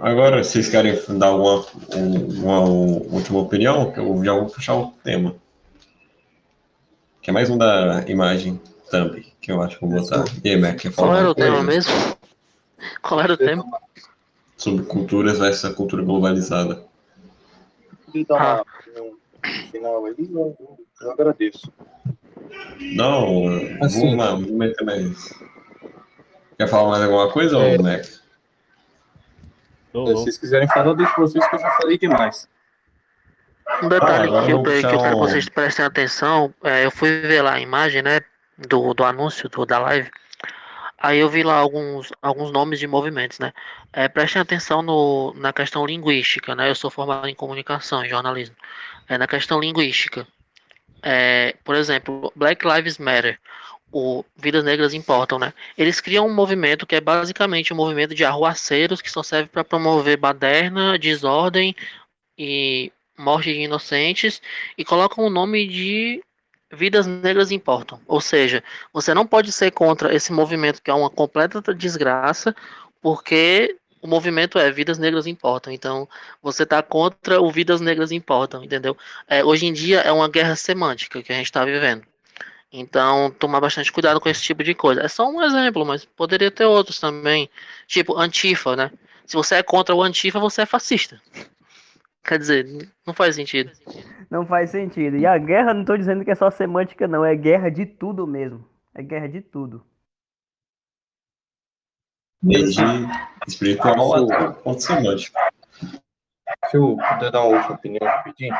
agora vocês querem dar alguma uma, última opinião? Que eu já vou puxar o tema. Que é mais um da imagem thumb, que eu acho que vou botar. E aí, Mac, quer falar Qual era o tema mesmo? Qual era o tema? Sobre culturas versus cultura globalizada. E dar uma opinião final aí, eu, agradeço. Não, Assim. vamos lá, vamos meter mais. Quer falar mais alguma coisa, É. ou Mac? Não, Se não. vocês quiserem falar, eu deixo vocês que eu já falei demais. Um detalhe agora que, eu, que eu quero que vocês prestem atenção, é, eu fui ver lá a imagem, né, do, do anúncio do, da live, aí eu vi lá alguns, alguns nomes de movimentos, né, é, prestem atenção no, na questão linguística, né, eu sou formado em comunicação, em jornalismo, é, na questão linguística, é, por exemplo, Black Lives Matter, o Vidas Negras Importam, né, eles criam um movimento que é basicamente um movimento de arruaceiros que só serve para promover baderna, desordem e morte de inocentes e colocam o nome de Vidas Negras Importam. Ou seja, você não pode ser contra esse movimento que é uma completa desgraça, porque o movimento é Vidas Negras Importam. Então, você está contra o Vidas Negras Importam, entendeu? É, hoje em dia é uma guerra semântica que a gente está vivendo. Então, tomar bastante cuidado com esse tipo de coisa. É só um exemplo, mas poderia ter outros também. Tipo, Antifa, né? Se você é contra o Antifa, você é fascista. Quer dizer, não faz sentido. Não faz sentido. E a guerra, não tô dizendo que é só semântica, não. É guerra de tudo mesmo. É guerra de tudo. Desde espiritual até o ponto semântico. Se eu puder dar uma última opinião rapidinho.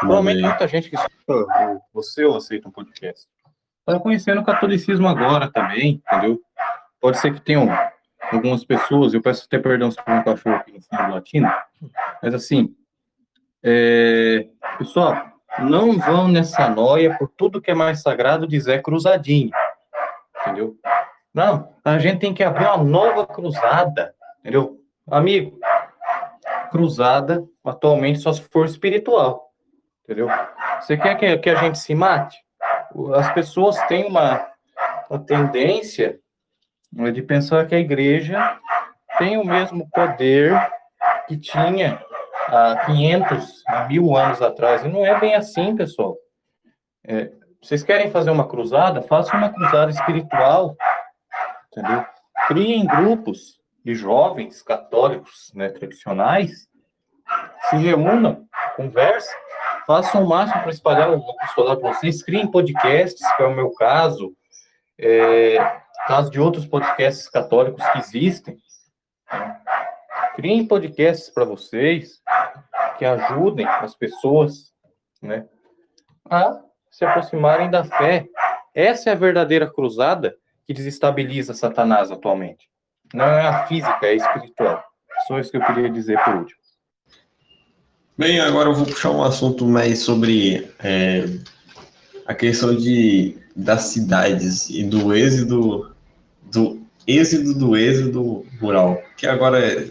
Provavelmente muita gente que escuta você ou aceita um podcast está conhecendo o catolicismo agora também, entendeu? Pode ser que tenham algumas pessoas, eu peço até perdão se for um cachorro aqui em cima do latino, mas assim, é, pessoal, não vão nessa noia por tudo que é mais sagrado de Zé Cruzadinho, entendeu? Não, a gente tem que abrir uma nova cruzada, entendeu? Amigo, cruzada atualmente só se for espiritual, entendeu? Você quer que, que a gente se mate? As pessoas têm uma, uma tendência né, de pensar que a igreja tem o mesmo poder que tinha há 500, há mil anos atrás. E não é bem assim, pessoal. É, vocês querem fazer uma cruzada? Façam uma cruzada espiritual, entendeu? Criem grupos de jovens católicos né, tradicionais, se reúnam, conversem, façam o máximo para espalhar o apostolado para vocês, criem podcasts, que é o meu caso, é, caso de outros podcasts católicos que existem. Criem podcasts para vocês que ajudem as pessoas né, a se aproximarem da fé. Essa é a verdadeira cruzada que desestabiliza Satanás atualmente. Não é a física, é a espiritual. Só isso que eu queria dizer por último. Bem, agora eu vou puxar um assunto mais sobre é, a questão de, das cidades e do êxodo, do êxodo do êxodo rural. Que agora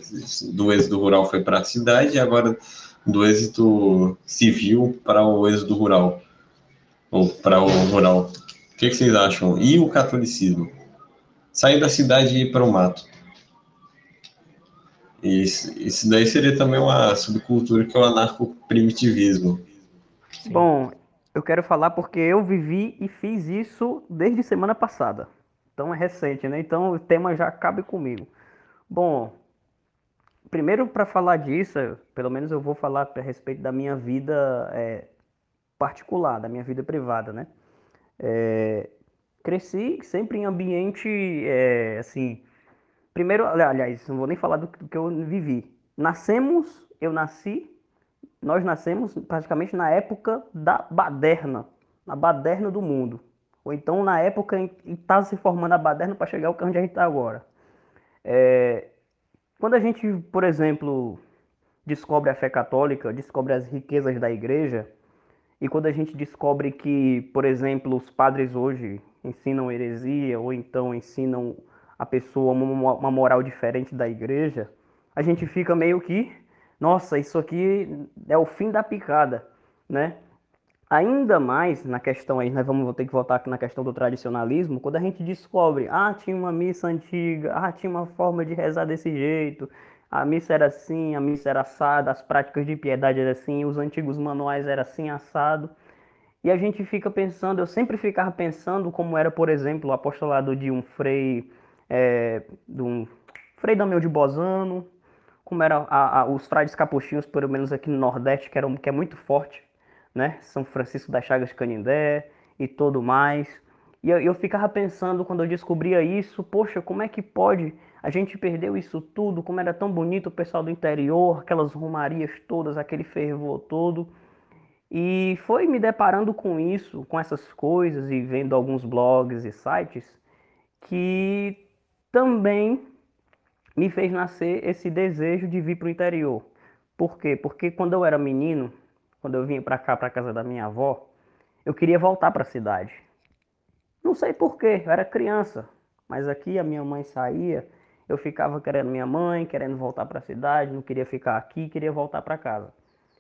do êxodo rural foi para a cidade e agora do êxodo civil para o êxodo rural. Ou para o rural. O que, que vocês acham? E o catolicismo? Sair da cidade e ir para o mato. Isso, isso daí seria também uma subcultura que é o anarco-primitivismo. Bom, eu quero falar porque eu vivi e fiz isso desde semana passada. Então é recente, né? Então o tema já cabe comigo. Bom, primeiro para falar disso, pelo menos eu vou falar a respeito da minha vida é, particular, da minha vida privada, né? É, cresci sempre em ambiente, é, assim, primeiro, aliás, não vou nem falar do, do, que eu vivi. Nascemos, eu nasci, nós nascemos praticamente na época da baderna, na baderna do mundo. Ou então na época em que estava se formando a baderna para chegar ao onde a gente está agora. É, quando a gente, por exemplo, descobre a fé católica, descobre as riquezas da igreja, e quando a gente descobre que, por exemplo, os padres hoje ensinam heresia ou então ensinam a pessoa uma moral diferente da igreja, a gente fica meio que, nossa, isso aqui é o fim da picada, né? Ainda mais na questão aí, nós vamos ter que voltar aqui na questão do tradicionalismo, quando a gente descobre, ah, tinha uma missa antiga, ah, tinha uma forma de rezar desse jeito, a missa era assim, a missa era assada, as práticas de piedade eram assim, os antigos manuais eram assim, assado. E a gente fica pensando, eu sempre ficava pensando como era, por exemplo, o apostolado de um frei, é, de um frei Damião de Bozano, como eram os frades capuchinhos, pelo menos aqui no Nordeste, que, era, que é muito forte né? São Francisco das Chagas Canindé e tudo mais. E eu, eu ficava pensando quando eu descobria isso, poxa, como é que pode? A gente perdeu isso tudo, como era tão bonito o pessoal do interior, aquelas romarias todas, aquele fervor todo. E foi me deparando com isso, com essas coisas e vendo alguns blogs e sites que também me fez nascer esse desejo de vir para o interior. Por quê? Porque quando eu era menino, quando eu vim para cá, para casa da minha avó, eu queria voltar para a cidade. Não sei porquê, eu era criança, mas aqui a minha mãe saía, eu ficava querendo minha mãe, querendo voltar para a cidade, não queria ficar aqui, queria voltar para casa.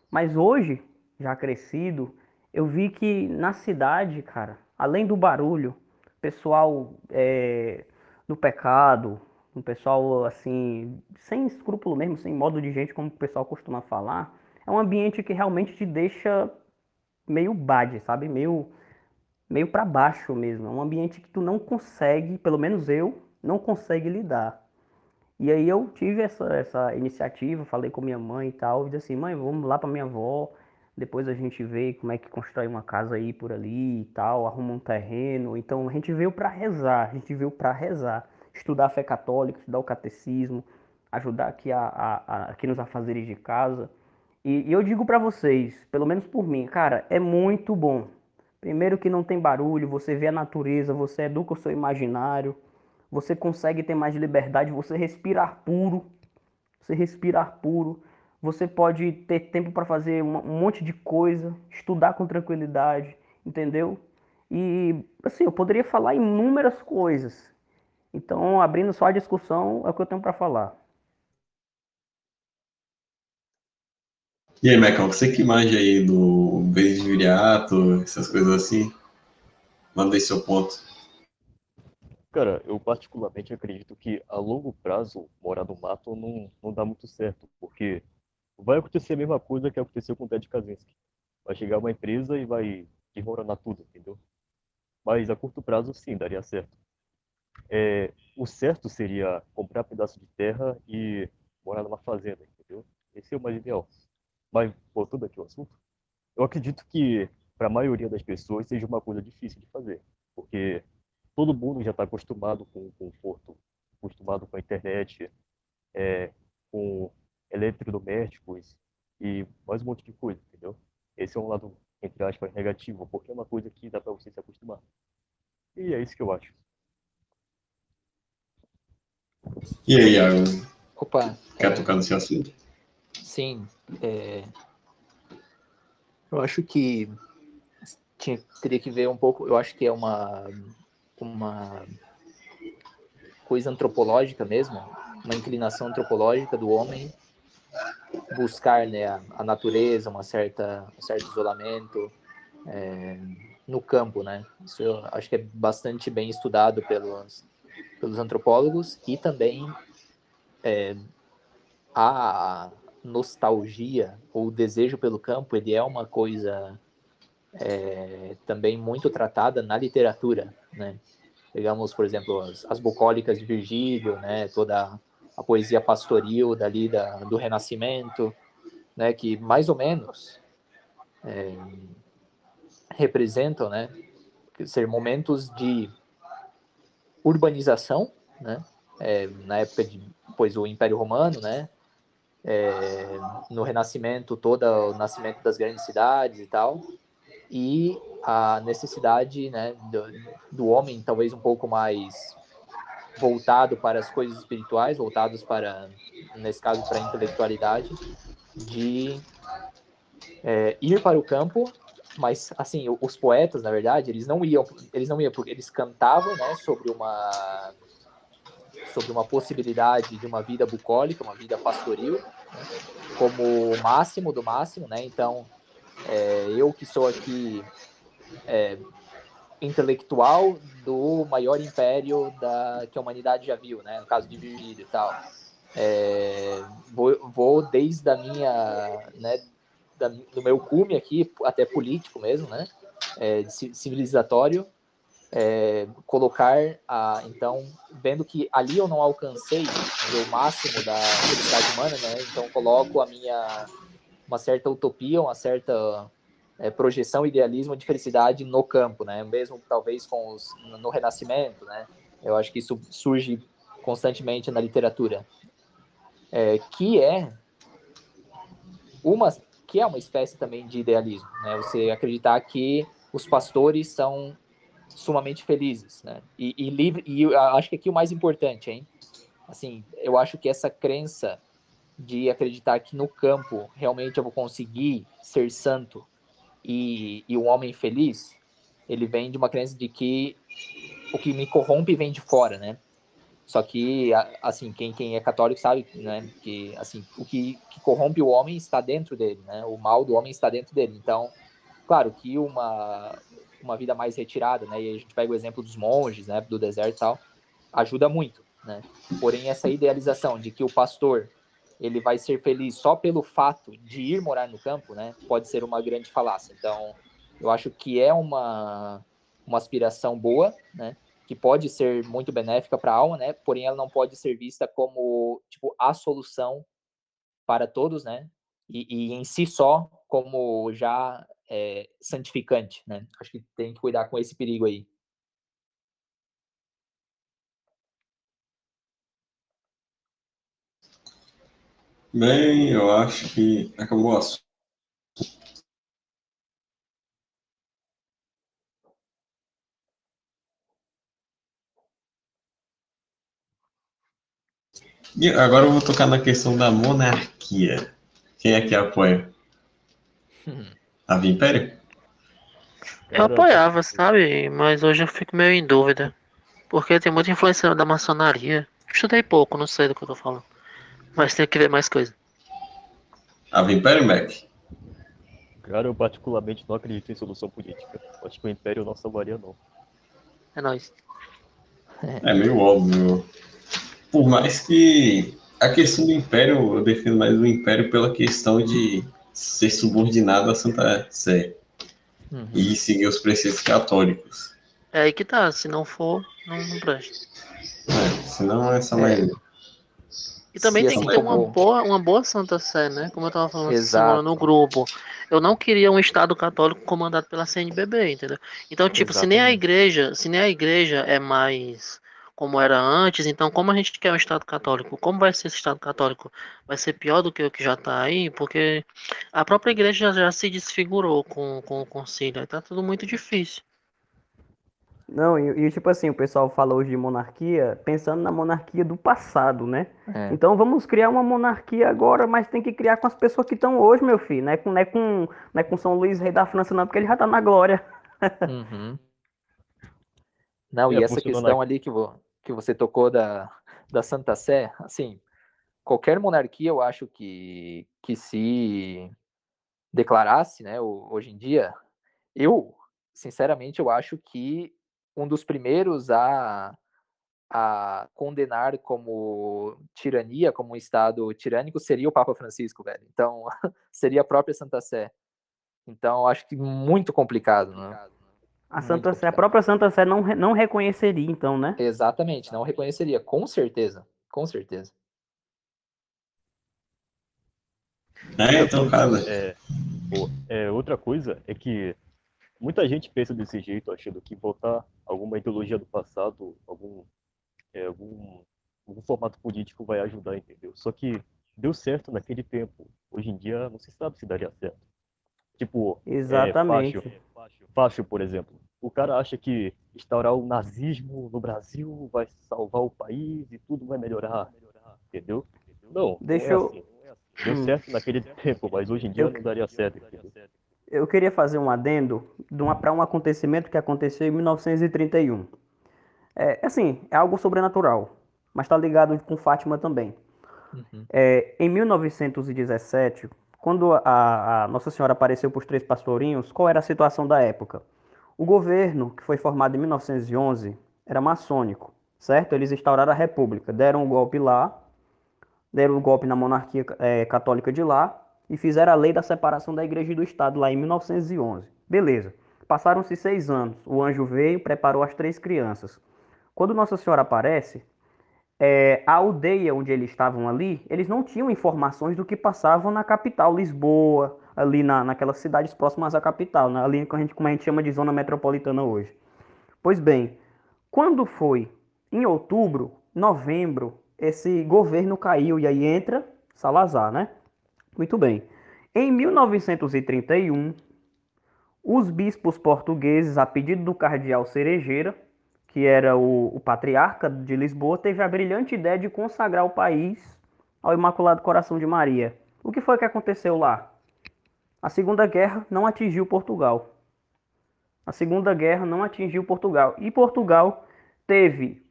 Mas hoje, já crescido, eu vi que na cidade, cara, além do barulho, pessoal é, do pecado, um pessoal assim, sem escrúpulo mesmo, sem modo de gente, como o pessoal costuma falar, é um ambiente que realmente te deixa meio bad, sabe? Meio meio para baixo mesmo. É um ambiente que tu não consegue, pelo menos eu, não consegue lidar. E aí eu tive essa, essa iniciativa, falei com minha mãe e tal, e disse assim, mãe, vamos lá para minha avó, depois a gente vê como é que constrói uma casa aí por ali e tal, arruma um terreno. Então a gente veio para rezar, a gente veio para rezar, estudar a fé católica, estudar o catecismo, ajudar aqui a, a, a aqui nos afazeres de casa. E, e eu digo para vocês, pelo menos por mim, cara, é muito bom. Primeiro que não tem barulho, você vê a natureza, você educa o seu imaginário, você consegue ter mais liberdade, você respirar puro, você respirar puro, você pode ter tempo para fazer um monte de coisa, estudar com tranquilidade, entendeu? E assim, eu poderia falar inúmeras coisas. Então, abrindo só a discussão, é o que eu tenho para falar. E aí, Mecão, você que manja aí do beijo de viriato, essas coisas assim, manda aí seu ponto. Cara, eu particularmente acredito que a longo prazo morar no mato não, não dá muito certo, porque vai acontecer a mesma coisa que aconteceu com o Ted Kaczynski. Vai chegar uma empresa e vai desmoronar tudo, entendeu? Mas a curto prazo, sim, daria certo. É, o certo seria comprar um pedaço de terra e morar numa fazenda, entendeu? Esse é o mais ideal. Mas, voltando aqui ao assunto, eu acredito que para a maioria das pessoas seja uma coisa difícil de fazer, porque todo mundo já está acostumado com o conforto, acostumado com a internet, é, com eletrodomésticos e mais um monte de coisa, entendeu? Esse é um lado, entre aspas, negativo, porque é uma coisa que dá para você se acostumar. E é isso que eu acho. E aí, Iago? Opa. Quer tocar nesse assunto? Sim. É... Eu acho que tinha, teria que ver um pouco. Eu acho que é uma, uma coisa antropológica mesmo, uma inclinação antropológica do homem buscar né, a, natureza, uma certa, um certo isolamento, é, no campo, né? Isso eu acho que é bastante bem estudado pelos, pelos antropólogos e também é, a nostalgia ou o desejo pelo campo, ele é uma coisa é, também muito tratada na literatura, né? Pegamos, por exemplo, as, as bucólicas de Virgílio, né? Toda a poesia pastoril dali da, do Renascimento, né? Que mais ou menos é, representam, né? Ser momentos de urbanização, né? É, na época de pois o Império Romano, né? É, no Renascimento, todo o nascimento das grandes cidades e tal, e a necessidade, né, do, do homem talvez um pouco mais voltado para as coisas espirituais, voltados para, nesse caso, para a intelectualidade, de é, ir para o campo, mas assim, os poetas, na verdade, eles não iam, eles não iam porque eles cantavam, né, sobre uma sobre uma possibilidade de uma vida bucólica, uma vida pastoril, como o máximo do máximo, né? Então, é, eu que sou aqui é, intelectual do maior império da, que a humanidade já viu, né? No caso de Virgílio e tal. É, vou, vou, desde a minha, né, da, do meu cume aqui, até político mesmo, né? É, civilizatório, é, colocar a então vendo que ali eu não alcancei o máximo da felicidade humana né então coloco a minha uma certa utopia uma certa é, projeção idealismo de felicidade no campo né mesmo talvez com os no renascimento né eu acho que isso surge constantemente na literatura é, que é uma que é uma espécie também de idealismo né você acreditar que os pastores são sumamente felizes, né? E, e livre e acho que aqui o mais importante, hein? Assim, eu acho que essa crença de acreditar que no campo realmente eu vou conseguir ser santo e, e um homem feliz, ele vem de uma crença de que o que me corrompe vem de fora, né? Só que, assim, quem, quem é católico sabe, né, que, assim, o que, que corrompe o homem está dentro dele, né? O mal do homem está dentro dele. Então, claro que uma, uma vida mais retirada, né? E a gente pega o exemplo dos monges, né, do deserto e tal, ajuda muito, né? Porém essa idealização de que o pastor ele vai ser feliz só pelo fato de ir morar no campo, né, pode ser uma grande falácia. Então, eu acho que é uma uma aspiração boa, né? Que pode ser muito benéfica para a alma, né? Porém, ela não pode ser vista como tipo a solução para todos, né? E, e em si só como já é, santificante, né? Acho que tem que cuidar com esse perigo aí. Bem, eu acho que acabou o assunto. E agora eu vou tocar na questão da monarquia. Quem é que apoia? A Império? Eu apoiava, sabe? Mas hoje eu fico meio em dúvida. Porque tem muita influência da maçonaria. Estudei pouco, não sei do que eu tô falando. Mas tem que ver mais coisa. A Império, Mac? Cara, eu particularmente não acredito em solução política. Acho que o Império não salvaria, não. É nóis. É meio óbvio. Por mais que a questão do Império, eu defino mais o Império pela questão de ser subordinado à Santa Sé uhum. e seguir os preceitos católicos. É aí que tá, se não for, não, não presta. É, senão essa é mais. E também se tem que ter uma boa, uma boa Santa Sé, né? Como eu tava falando no grupo. Eu não queria um Estado católico comandado pela CNBB, entendeu? Então, tipo, Exatamente. se nem a igreja, se nem a igreja é mais como era antes. Então, como a gente quer um Estado católico, como vai ser esse Estado católico? Vai ser pior do que o que já está aí? Porque a própria igreja já, já se desfigurou com, com o concílio. Está tudo muito difícil. Não, e, e, tipo assim, o pessoal fala hoje de monarquia pensando na monarquia do passado, né? É. Então vamos criar uma monarquia agora, mas tem que criar com as pessoas que estão hoje, meu filho. Não é com, não é com, não é com São Luís, rei da França, não, porque ele já tá na glória. Uhum. Não, e, e essa questão ali que, vou, que você tocou da, da Santa Sé, assim, qualquer monarquia, eu acho que, que se declarasse, né, hoje em dia, eu, sinceramente, eu acho que um dos primeiros a, a condenar como tirania, como um Estado tirânico, seria o Papa Francisco, velho. Então, seria a própria Santa Sé. Então, acho que muito complicado, né? A, Santa Sé, a própria Santa Sé não, não reconheceria, então, né? Exatamente, não reconheceria, com certeza, com certeza. É, então, cara. É, é, outra coisa é que muita gente pensa desse jeito, achando que botar alguma ideologia do passado, algum, é, algum, algum formato político vai ajudar, entendeu? Só que deu certo naquele tempo. Hoje em dia não se sabe se daria certo. Tipo, Exatamente. É, Fácil, Fácil, por exemplo. O cara acha que instaurar o nazismo no Brasil vai salvar o país e tudo vai melhorar, entendeu? Não, Deixa não é eu... assim. Deu certo naquele tempo, mas hoje em dia eu... não daria certo. Entendeu? Eu queria fazer um adendo para um acontecimento que aconteceu em 1931. É, assim, é algo sobrenatural, mas está ligado com Fátima também. Uhum. É, em 1917, quando a, a, Nossa Senhora apareceu para os três pastorinhos, qual era a situação da época? O governo, que foi formado em 1911, era maçônico, certo? Eles instauraram a república, deram um golpe lá, deram um golpe na monarquia é, católica de lá e fizeram a lei da separação da igreja e do Estado lá em 1911. Beleza. Passaram-se seis anos. O anjo veio, preparou as três crianças. Quando Nossa Senhora aparece, é, a aldeia onde eles estavam ali, eles não tinham informações do que passavam na capital, Lisboa, ali na, naquelas cidades próximas à capital, né? ali como a, gente, como a gente chama de zona metropolitana hoje. Pois bem, quando foi em outubro, novembro, esse governo caiu e aí entra Salazar, né? Muito bem. Em 1931, os bispos portugueses, a pedido do cardeal Cerejeira, que era o, o, patriarca de Lisboa, teve a brilhante ideia de consagrar o país ao Imaculado Coração de Maria. O que foi que aconteceu lá? A Segunda Guerra não atingiu Portugal. A Segunda Guerra não atingiu Portugal. E Portugal teve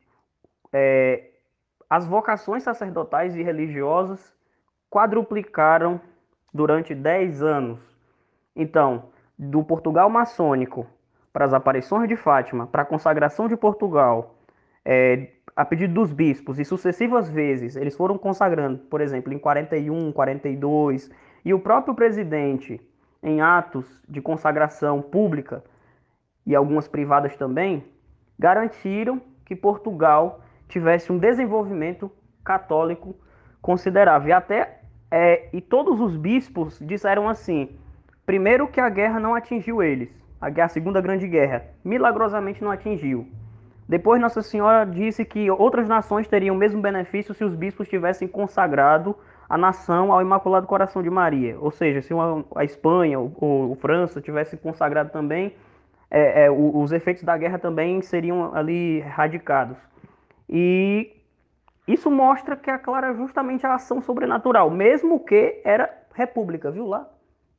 é, as vocações sacerdotais e religiosas quadruplicaram durante 10 anos. Então, do Portugal maçônico para as aparições de Fátima, para a consagração de Portugal, é, a pedido dos bispos, e sucessivas vezes eles foram consagrando, por exemplo, em 41, 42, e o próprio presidente, em atos de consagração pública e algumas privadas também, garantiram que Portugal tivesse um desenvolvimento católico considerável. E até é, e todos os bispos disseram assim: primeiro que a guerra não atingiu eles, a, guerra, a Segunda Grande Guerra, milagrosamente não atingiu. Depois Nossa Senhora disse que outras nações teriam o mesmo benefício se os bispos tivessem consagrado a nação ao Imaculado Coração de Maria. Ou seja, se uma, a Espanha ou, ou França tivessem consagrado também, é, é, os efeitos da guerra também seriam ali radicados. E isso mostra que aclara justamente a ação sobrenatural, mesmo que era república, viu lá?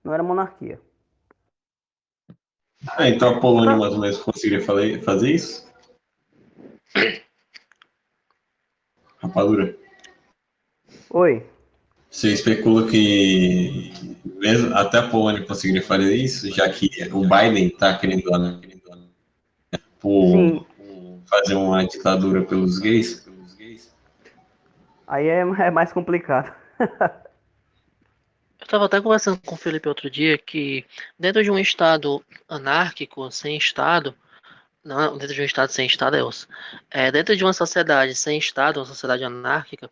Não era monarquia. Ah, então a Polônia mais ou menos conseguiria fazer isso? Rapadura. Oi. Você especula que mesmo até a Polônia conseguiria fazer isso, já que o Biden está querendo lá, né? Por, por fazer uma ditadura pelos gays? Aí é, é mais complicado. Eu estava até conversando com o Felipe outro dia que dentro de um estado anárquico, sem estado, não, dentro de um estado sem estado é osso, é, dentro de uma sociedade sem estado, uma sociedade anárquica,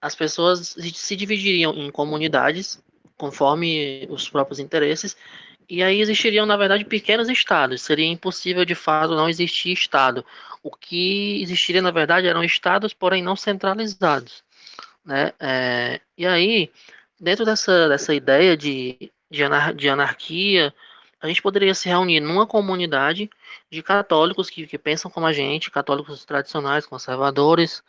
as pessoas se dividiriam em comunidades conforme os próprios interesses e aí existiriam, na verdade, pequenos estados. Seria impossível, de fato, não existir estado. O que existiria, na verdade, eram estados, porém não centralizados né? É, e aí, dentro dessa, dessa ideia de, de, anar, de anarquia, a gente poderia se reunir numa comunidade de católicos que, que pensam como a gente, católicos tradicionais, conservadores,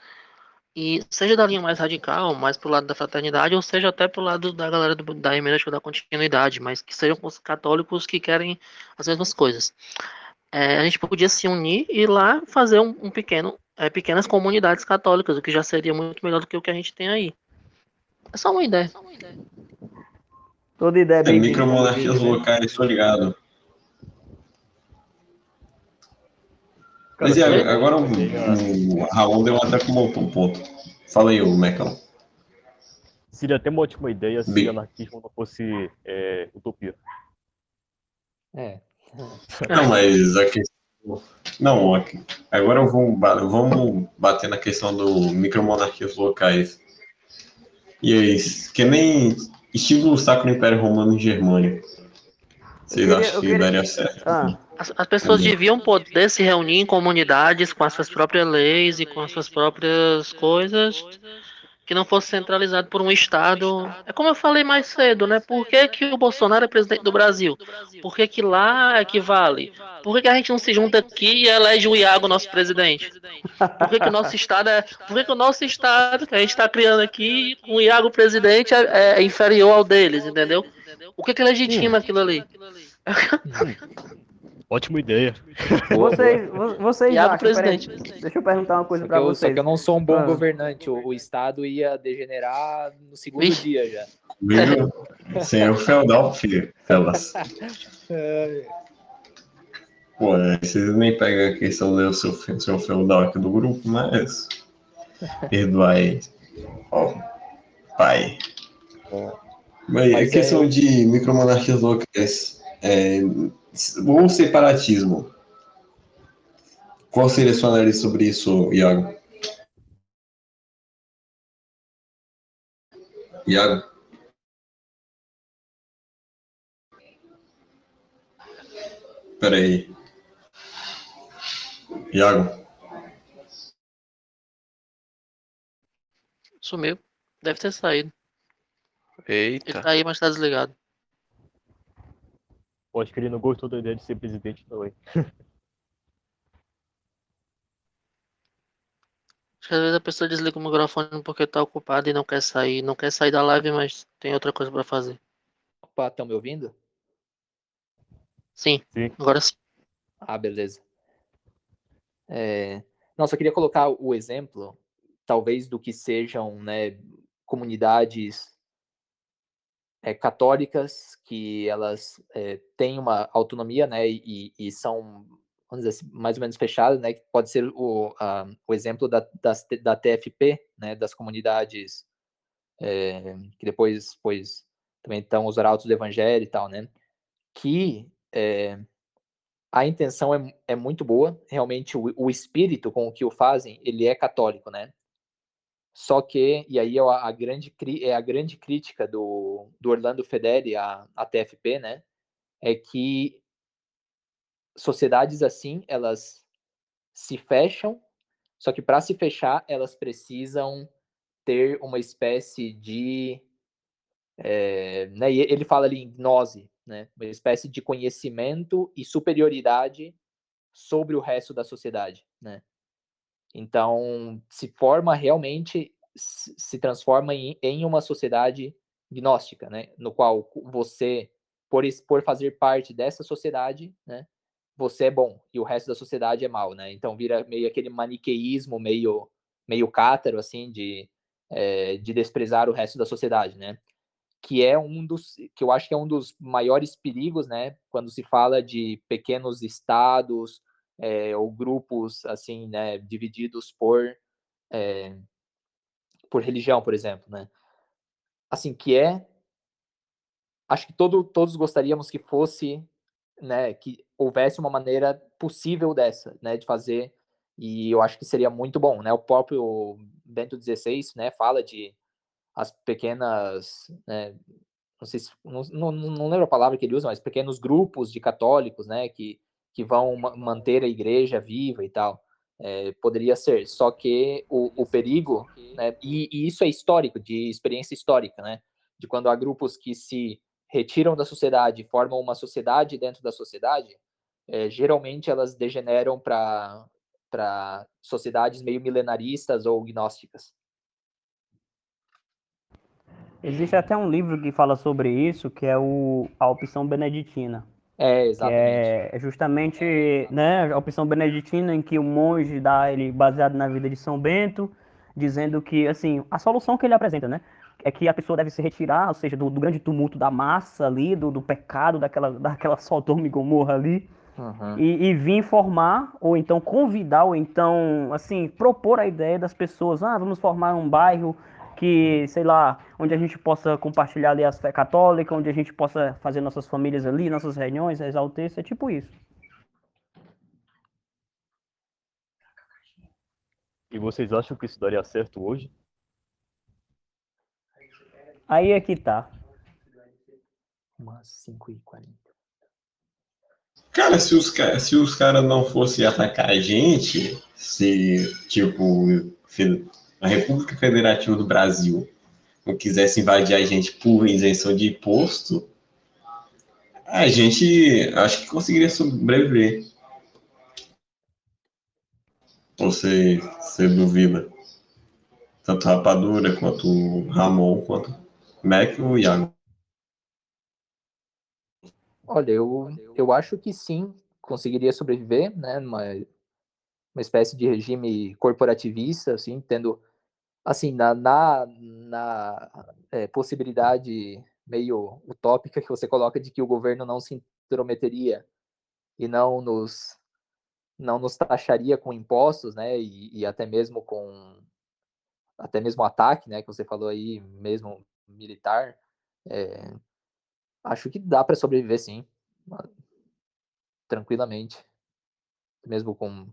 e seja da linha mais radical, mais pro lado da fraternidade, ou seja até pro lado da galera do, da hermenêutica da continuidade, mas que sejam católicos que querem as mesmas coisas. É, a gente podia se unir e lá fazer um, um pequeno é, pequenas comunidades católicas, o que já seria muito melhor do que o que a gente tem aí. É só uma ideia. Só uma ideia. Toda ideia é bem. É, micromonarquias locais, estou ligado. Mas e agora o, o Raul deu até como outro ponto. Fala aí, o Mecão. Seria até uma ótima ideia se Bem... anarquismo não fosse é, utopia. É. Não, mas aqui. Não, aqui. agora vamos, vamos bater na questão do micromonarquias locais. E aí, que nem estilo Sacro Império Romano e Germânico. Vocês queria, acham que queria... daria certo? Ah. As, as pessoas deviam poder se reunir em comunidades com as suas próprias leis e com as suas próprias coisas que não fosse centralizado por um Estado. É como eu falei mais cedo, né? Por que, que o Bolsonaro é presidente do Brasil? Por que, que lá equivale? Por que, que a gente não se junta aqui e elege o Iago nosso presidente? Por que, que o nosso Estado é. Por que, que o nosso Estado, que a gente está criando aqui, com o Iago presidente, é, é, inferior ao deles, entendeu? O que, que legitima aquilo ali? Ótima ideia. Vocês, vocês acham, presidente. deixa eu perguntar uma coisa para vocês. Só que eu não sou um bom ah. governante. O, o, Estado ia degenerar no segundo Ixi. dia já. Viu? Senhor feudal, filho. Elas. Pô, vocês nem pegam a questão do seu, seu feudal aqui do grupo, mas. Perdoai. Ó, pai. Mas, mas a questão é... de micromonarquias locais. É, o separatismo. Qual seria a sua análise sobre isso, Iago? Iago? Peraí. Iago? Sumiu. Deve ter saído. Eita. Ele tá aí, mas tá desligado. Pô, acho que ele não gostou da ideia de ser presidente também. Acho que às vezes a pessoa desliga o microfone porque tá ocupada e não quer sair. Não quer sair da live, mas tem outra coisa para fazer. Opa, estão me ouvindo? Sim, sim, agora sim. Ah, beleza. É... Não, só queria colocar o exemplo, talvez, do que sejam né, comunidades é, católicas que elas é, têm uma autonomia, né, e, e, são, vamos dizer assim, mais ou menos fechadas, né, que pode ser o, a, o exemplo da, da TFP, né, das comunidades é, que depois, pois, também estão os arautos do evangelho e tal, né, que a intenção é, é muito boa, realmente o, o espírito com o que o fazem, ele é católico, né, só que, e aí é a, grande, é a grande crítica do, do Orlando Fedeli à, à TFP, né? É que sociedades assim, elas se fecham, só que para se fechar, elas precisam ter uma espécie de. É, né, ele fala ali em gnose, né, uma espécie de conhecimento e superioridade sobre o resto da sociedade. Né? Então, se forma realmente, se transforma em, em uma sociedade gnóstica, né? No qual você, por, por fazer parte dessa sociedade, né? Você é bom e o resto da sociedade é mal, né? Então vira meio aquele maniqueísmo meio, meio cátaro, assim, de, é, de desprezar o resto da sociedade, né? Que é um dos, que eu acho que é um dos maiores perigos, né? Quando se fala de pequenos estados, é, ou grupos assim, né, divididos por é, por religião, por exemplo, né? Assim que é, acho que todo, todos gostaríamos que fosse, né, que houvesse uma maneira possível dessa, né, de fazer e eu acho que seria muito bom, né? O próprio Bento XVI, né, fala de as pequenas, né, não sei se, não, não, não lembro a palavra que ele usa, mas pequenos grupos de católicos, né, que que vão manter a igreja viva e tal. É, poderia ser, só que o, o perigo, né, e, e, isso é histórico, de experiência histórica, né, de quando há grupos que se retiram da sociedade, formam uma sociedade dentro da sociedade, é, geralmente elas degeneram para sociedades meio milenaristas ou gnósticas. Existe até um livro que fala sobre isso, que é o A Opção Beneditina. É, exatamente. é justamente né, a opção beneditina em que o monge dá ele baseado na vida de São Bento, dizendo que assim a solução que ele apresenta, né, é que a pessoa deve se retirar, ou seja, do, do grande tumulto da massa ali, do, do pecado, daquela, daquela Sodoma e Gomorra ali, Uhum. E, e vir informar, ou então convidar, ou então, assim, propor a ideia das pessoas, ah, vamos formar um bairro que, sei lá, onde a gente possa compartilhar ali as fé católica, onde a gente possa fazer nossas famílias ali, nossas reuniões, rezar o texto, é tipo isso. E vocês acham que isso daria certo hoje? Aí é que tá. Umas 5 e 40. Cara, se os, se os caras não fossem atacar a gente, se, tipo, a República Federativa do Brasil não quisesse invadir a gente por isenção de imposto, a gente acho que conseguiria sobreviver. Você, você duvida? Tanto Rapadura, quanto Ramon, quanto Mac ou Iago? Olha, eu, eu acho que sim, conseguiria sobreviver, né, numa, uma espécie de regime corporativista, assim, tendo, assim, na, na, na é, possibilidade meio utópica que você coloca de que o governo não se intrometeria e não nos não nos taxaria com impostos, né, e, e até mesmo com até mesmo ataque, né, que você falou aí, mesmo militar, é, acho que dá para sobreviver sim, tranquilamente, mesmo com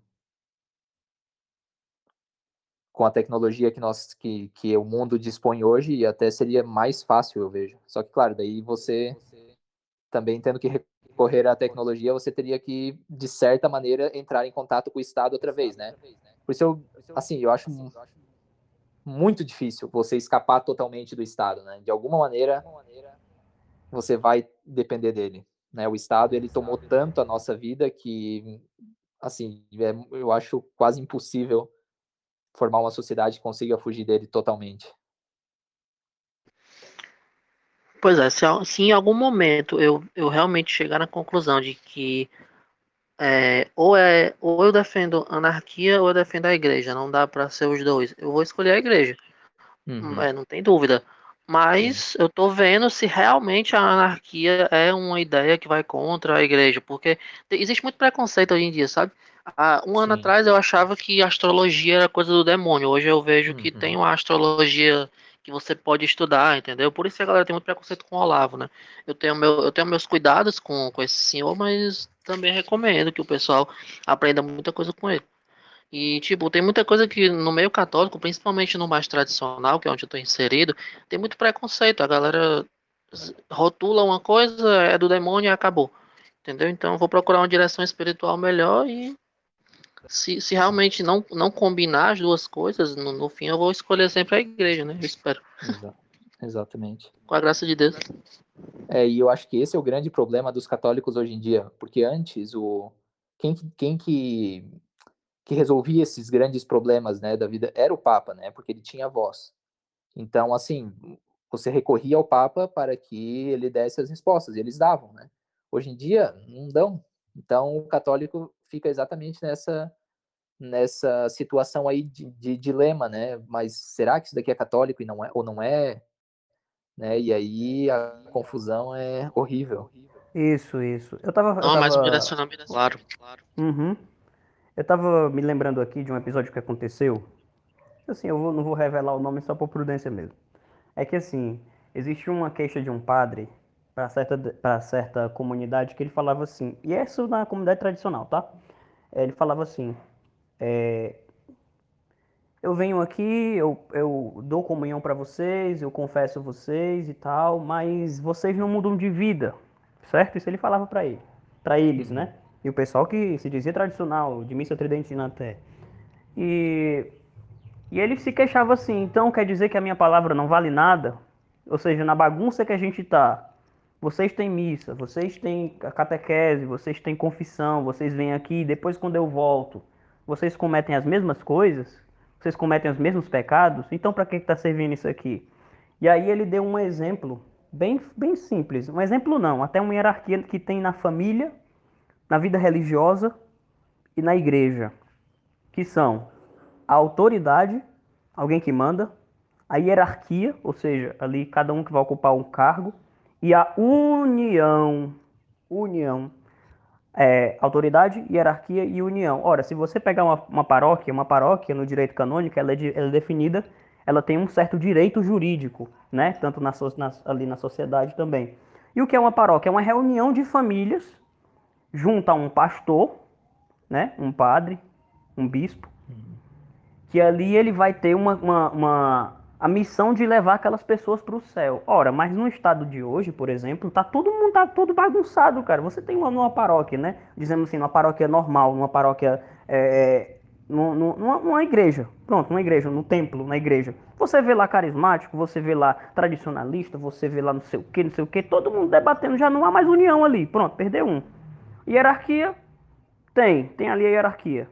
com a tecnologia que nós que, que o mundo dispõe hoje e até seria mais fácil eu vejo. Só que claro daí você também tendo que recorrer à tecnologia você teria que de certa maneira entrar em contato com o estado outra vez né? Por isso eu assim eu acho muito difícil você escapar totalmente do estado né? De alguma maneira você vai depender dele né? O estado ele tomou tanto a nossa vida que assim é, eu acho quase impossível formar uma sociedade que consiga fugir dele totalmente. Pois é, se, se em algum momento eu, eu realmente chegar na conclusão de que é, ou, é, ou eu defendo anarquia ou eu defendo a igreja, não dá para ser os dois, eu vou escolher a igreja. Uhum. É, não tem dúvida. Mas eu tô vendo se realmente a anarquia é uma ideia que vai contra a igreja, porque existe muito preconceito hoje em dia, sabe? Há um Sim. ano atrás eu achava que astrologia era coisa do demônio. Hoje eu vejo uhum. que tem uma astrologia que você pode estudar, entendeu? Por isso a galera tem muito preconceito com o Olavo, né? Eu tenho, meu, eu tenho meus cuidados com, com esse senhor, mas também recomendo que o pessoal aprenda muita coisa com ele. E, tipo, tem muita coisa que no meio católico, principalmente no mais tradicional, que é onde eu tô inserido, tem muito preconceito. A galera rotula uma coisa, é do demônio e acabou. Entendeu? Então, eu vou procurar uma direção espiritual melhor e se, se realmente não, não combinar as duas coisas, no, no fim eu vou escolher sempre a igreja, né? Eu espero. Exatamente. Com a graça de Deus. É, e eu acho que esse é o grande problema dos católicos hoje em dia, porque antes o quem, quem que, que resolvia esses grandes problemas, né, da vida era o Papa, né, porque ele tinha voz. Então, assim, você recorria ao Papa para que ele desse as respostas, e eles davam, né? Hoje em dia, não dão. Então, o católico fica exatamente nessa nessa situação aí de, de, dilema, né? Mas será que isso daqui é católico e não é ou não é? Né? E aí a confusão é horrível. Isso, isso. Eu tava. Não, eu tava... mas o direcionamento, claro, claro. Uhum. Eu tava me lembrando aqui de um episódio que aconteceu. Assim, eu vou, não vou revelar o nome só por prudência mesmo. É que assim, existe uma queixa de um padre para certa, para certa comunidade que ele falava assim, e é isso na comunidade tradicional, tá? Ele falava assim, é, eu venho aqui, eu, eu dou comunhão para vocês, eu confesso vocês e tal, mas vocês não mudam de vida, certo? Isso ele falava para ele, para eles, né? E o pessoal que se dizia tradicional, de missa tridentina até. E, e ele se queixava assim, então quer dizer que a minha palavra não vale nada? Ou seja, na bagunça que a gente tá, vocês têm missa, vocês têm catequese, vocês têm confissão, vocês vêm aqui, depois quando eu volto, vocês cometem as mesmas coisas, vocês cometem os mesmos pecados, então para que está servindo isso aqui? E aí ele deu um exemplo bem, bem simples, um exemplo não, até uma hierarquia que tem na família, na vida religiosa e na igreja, que são a autoridade, alguém que manda, a hierarquia, ou seja, ali cada um que vai ocupar um cargo, e a união. União. é, autoridade, hierarquia e união. Ora, se você pegar uma, uma paróquia, uma paróquia no direito canônico, ela é, de, ela é definida, ela tem um certo direito jurídico, né? Tanto na, na, ali na sociedade também. E o que é uma paróquia? É uma reunião de famílias junto a um pastor, né? Um padre, um bispo, que ali ele vai ter uma, uma, uma a missão de levar aquelas pessoas para o céu. Ora, mas no estado de hoje, por exemplo, tá todo mundo tá todo bagunçado, cara. Você tem uma numa paróquia, né? Dizemos assim, uma paróquia normal, numa paróquia é, numa, numa, igreja, pronto, numa igreja, no templo, na igreja. Você vê lá carismático, você vê lá tradicionalista, você vê lá não sei o que, não sei o que, todo mundo debatendo, já não há mais união ali. Pronto, perdeu um. Hierarquia? Tem, tem ali a hierarquia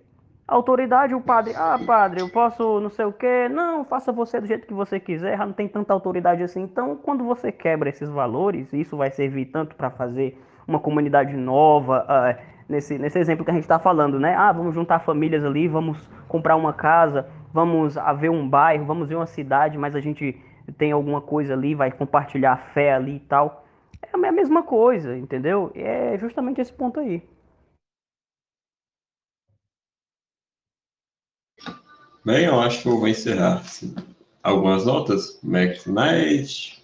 autoridade, o padre, ah, padre, eu posso não sei o quê. Não, faça você do jeito que você quiser, não tem tanta autoridade assim. Então, quando você quebra esses valores, isso vai servir tanto para fazer uma comunidade nova, uh, nesse, nesse exemplo que a gente está falando, né? Ah, vamos juntar famílias ali, vamos comprar uma casa, vamos ver um bairro, vamos ver uma cidade, mas a gente tem alguma coisa ali, vai compartilhar a fé ali e tal. É a mesma coisa, entendeu? É justamente esse ponto aí. Bem, eu acho que eu vou encerrar. Algumas notas. Mac Knight,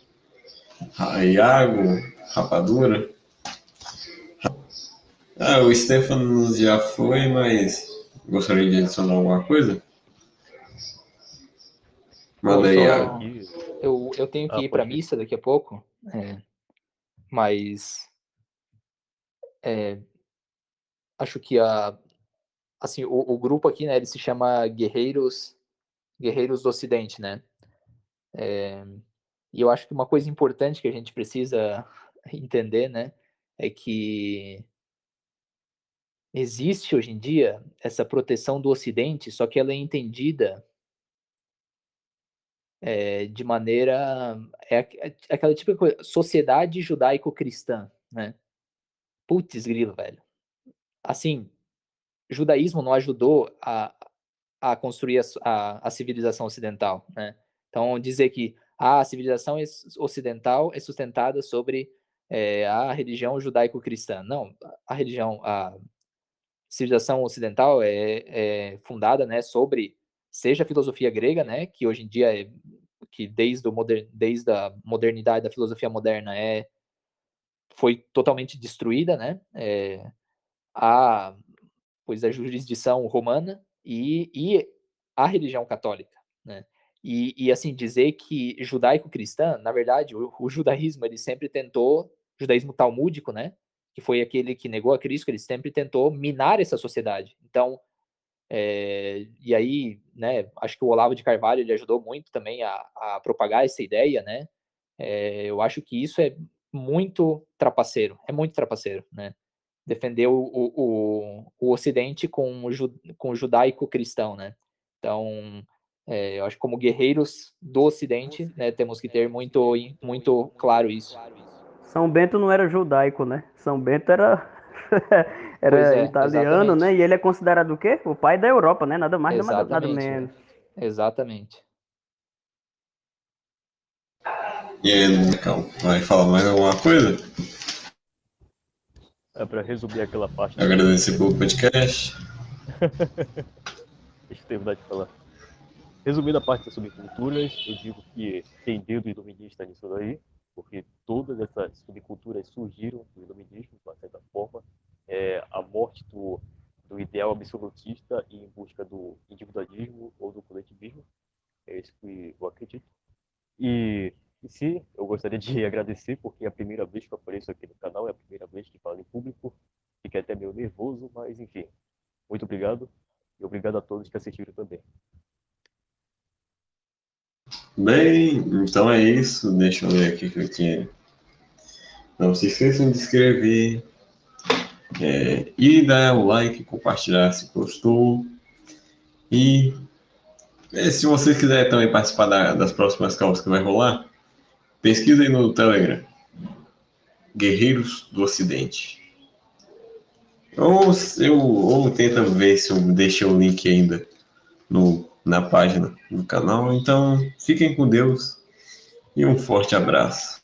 Iago, Rapadura. Ah, o Stefano já foi, mas gostaria de adicionar alguma coisa? Manda aí, Iago. Eu, eu tenho que ah, ir para missa daqui a pouco, é, mas é, acho que a, assim, o, o, grupo aqui, né, ele se chama Guerreiros, Guerreiros do Ocidente, né? É, e eu acho que uma coisa importante que a gente precisa entender, né, é que existe hoje em dia essa proteção do Ocidente, só que ela é entendida é, de maneira é, é aquela tipo de coisa, sociedade judaico-cristã, né? Putz, grilo, velho. Assim, judaísmo não ajudou a, a construir a, a, a civilização ocidental, né? Então, dizer que a civilização ocidental é sustentada sobre é, a religião judaico-cristã. Não, a religião, a civilização ocidental é, é, fundada, né, sobre seja a filosofia grega, né, que hoje em dia é que desde, o moder, desde a modernidade da filosofia moderna é foi totalmente destruída, né, é, a pois a jurisdição romana e, e a religião católica, né? E, e assim dizer que judaico-cristã, na verdade, o, o, judaísmo ele sempre tentou, judaísmo talmúdico, né? Que foi aquele que negou a Cristo, ele sempre tentou minar essa sociedade. Então, é, e aí, né? Acho que o Olavo de Carvalho ele ajudou muito também a, a propagar essa ideia, né? É, eu acho que isso é muito trapaceiro, é muito trapaceiro, né? Defender o, o, o Ocidente com o, ju, com o judaico-cristão, né? Então, é, eu acho que como guerreiros do Ocidente, né, temos que ter muito, muito claro isso. São Bento não era judaico, né? São Bento era era é, italiano, exatamente. né? E ele é considerado o quê? O pai da Europa, né? Nada mais, nada, nada menos. Exatamente. E aí, vai falar mais alguma coisa? É para resumir aquela parte. Agradecer pelo podcast. Deixa eu terminar de falar. Resumindo a parte das subculturas, eu digo que tem dedo iluminista nisso daí, porque todas essas subculturas surgiram do iluminismo, de uma certa forma. É, a morte do, do ideal absolutista em busca do individualismo ou do coletivismo. É isso que eu acredito. E si, eu gostaria de agradecer, porque é a primeira vez que eu apareço aqui no canal, é a primeira vez que falo em público. Fiquei até meio nervoso, mas enfim. Muito obrigado. E obrigado a todos que assistiram também. Bem, então é isso. Deixa eu ver aqui que eu tinha. Não se esqueçam de inscrever é, e dar o like, compartilhar se gostou. E é, se vocês quiserem também participar da, das próximas calmas que vai rolar, Pesquisa aí no Telegram. Guerreiros do Ocidente. Ou, eu, ou tenta ver se eu deixei o link ainda no, na página do canal. Então, fiquem com Deus e um forte abraço.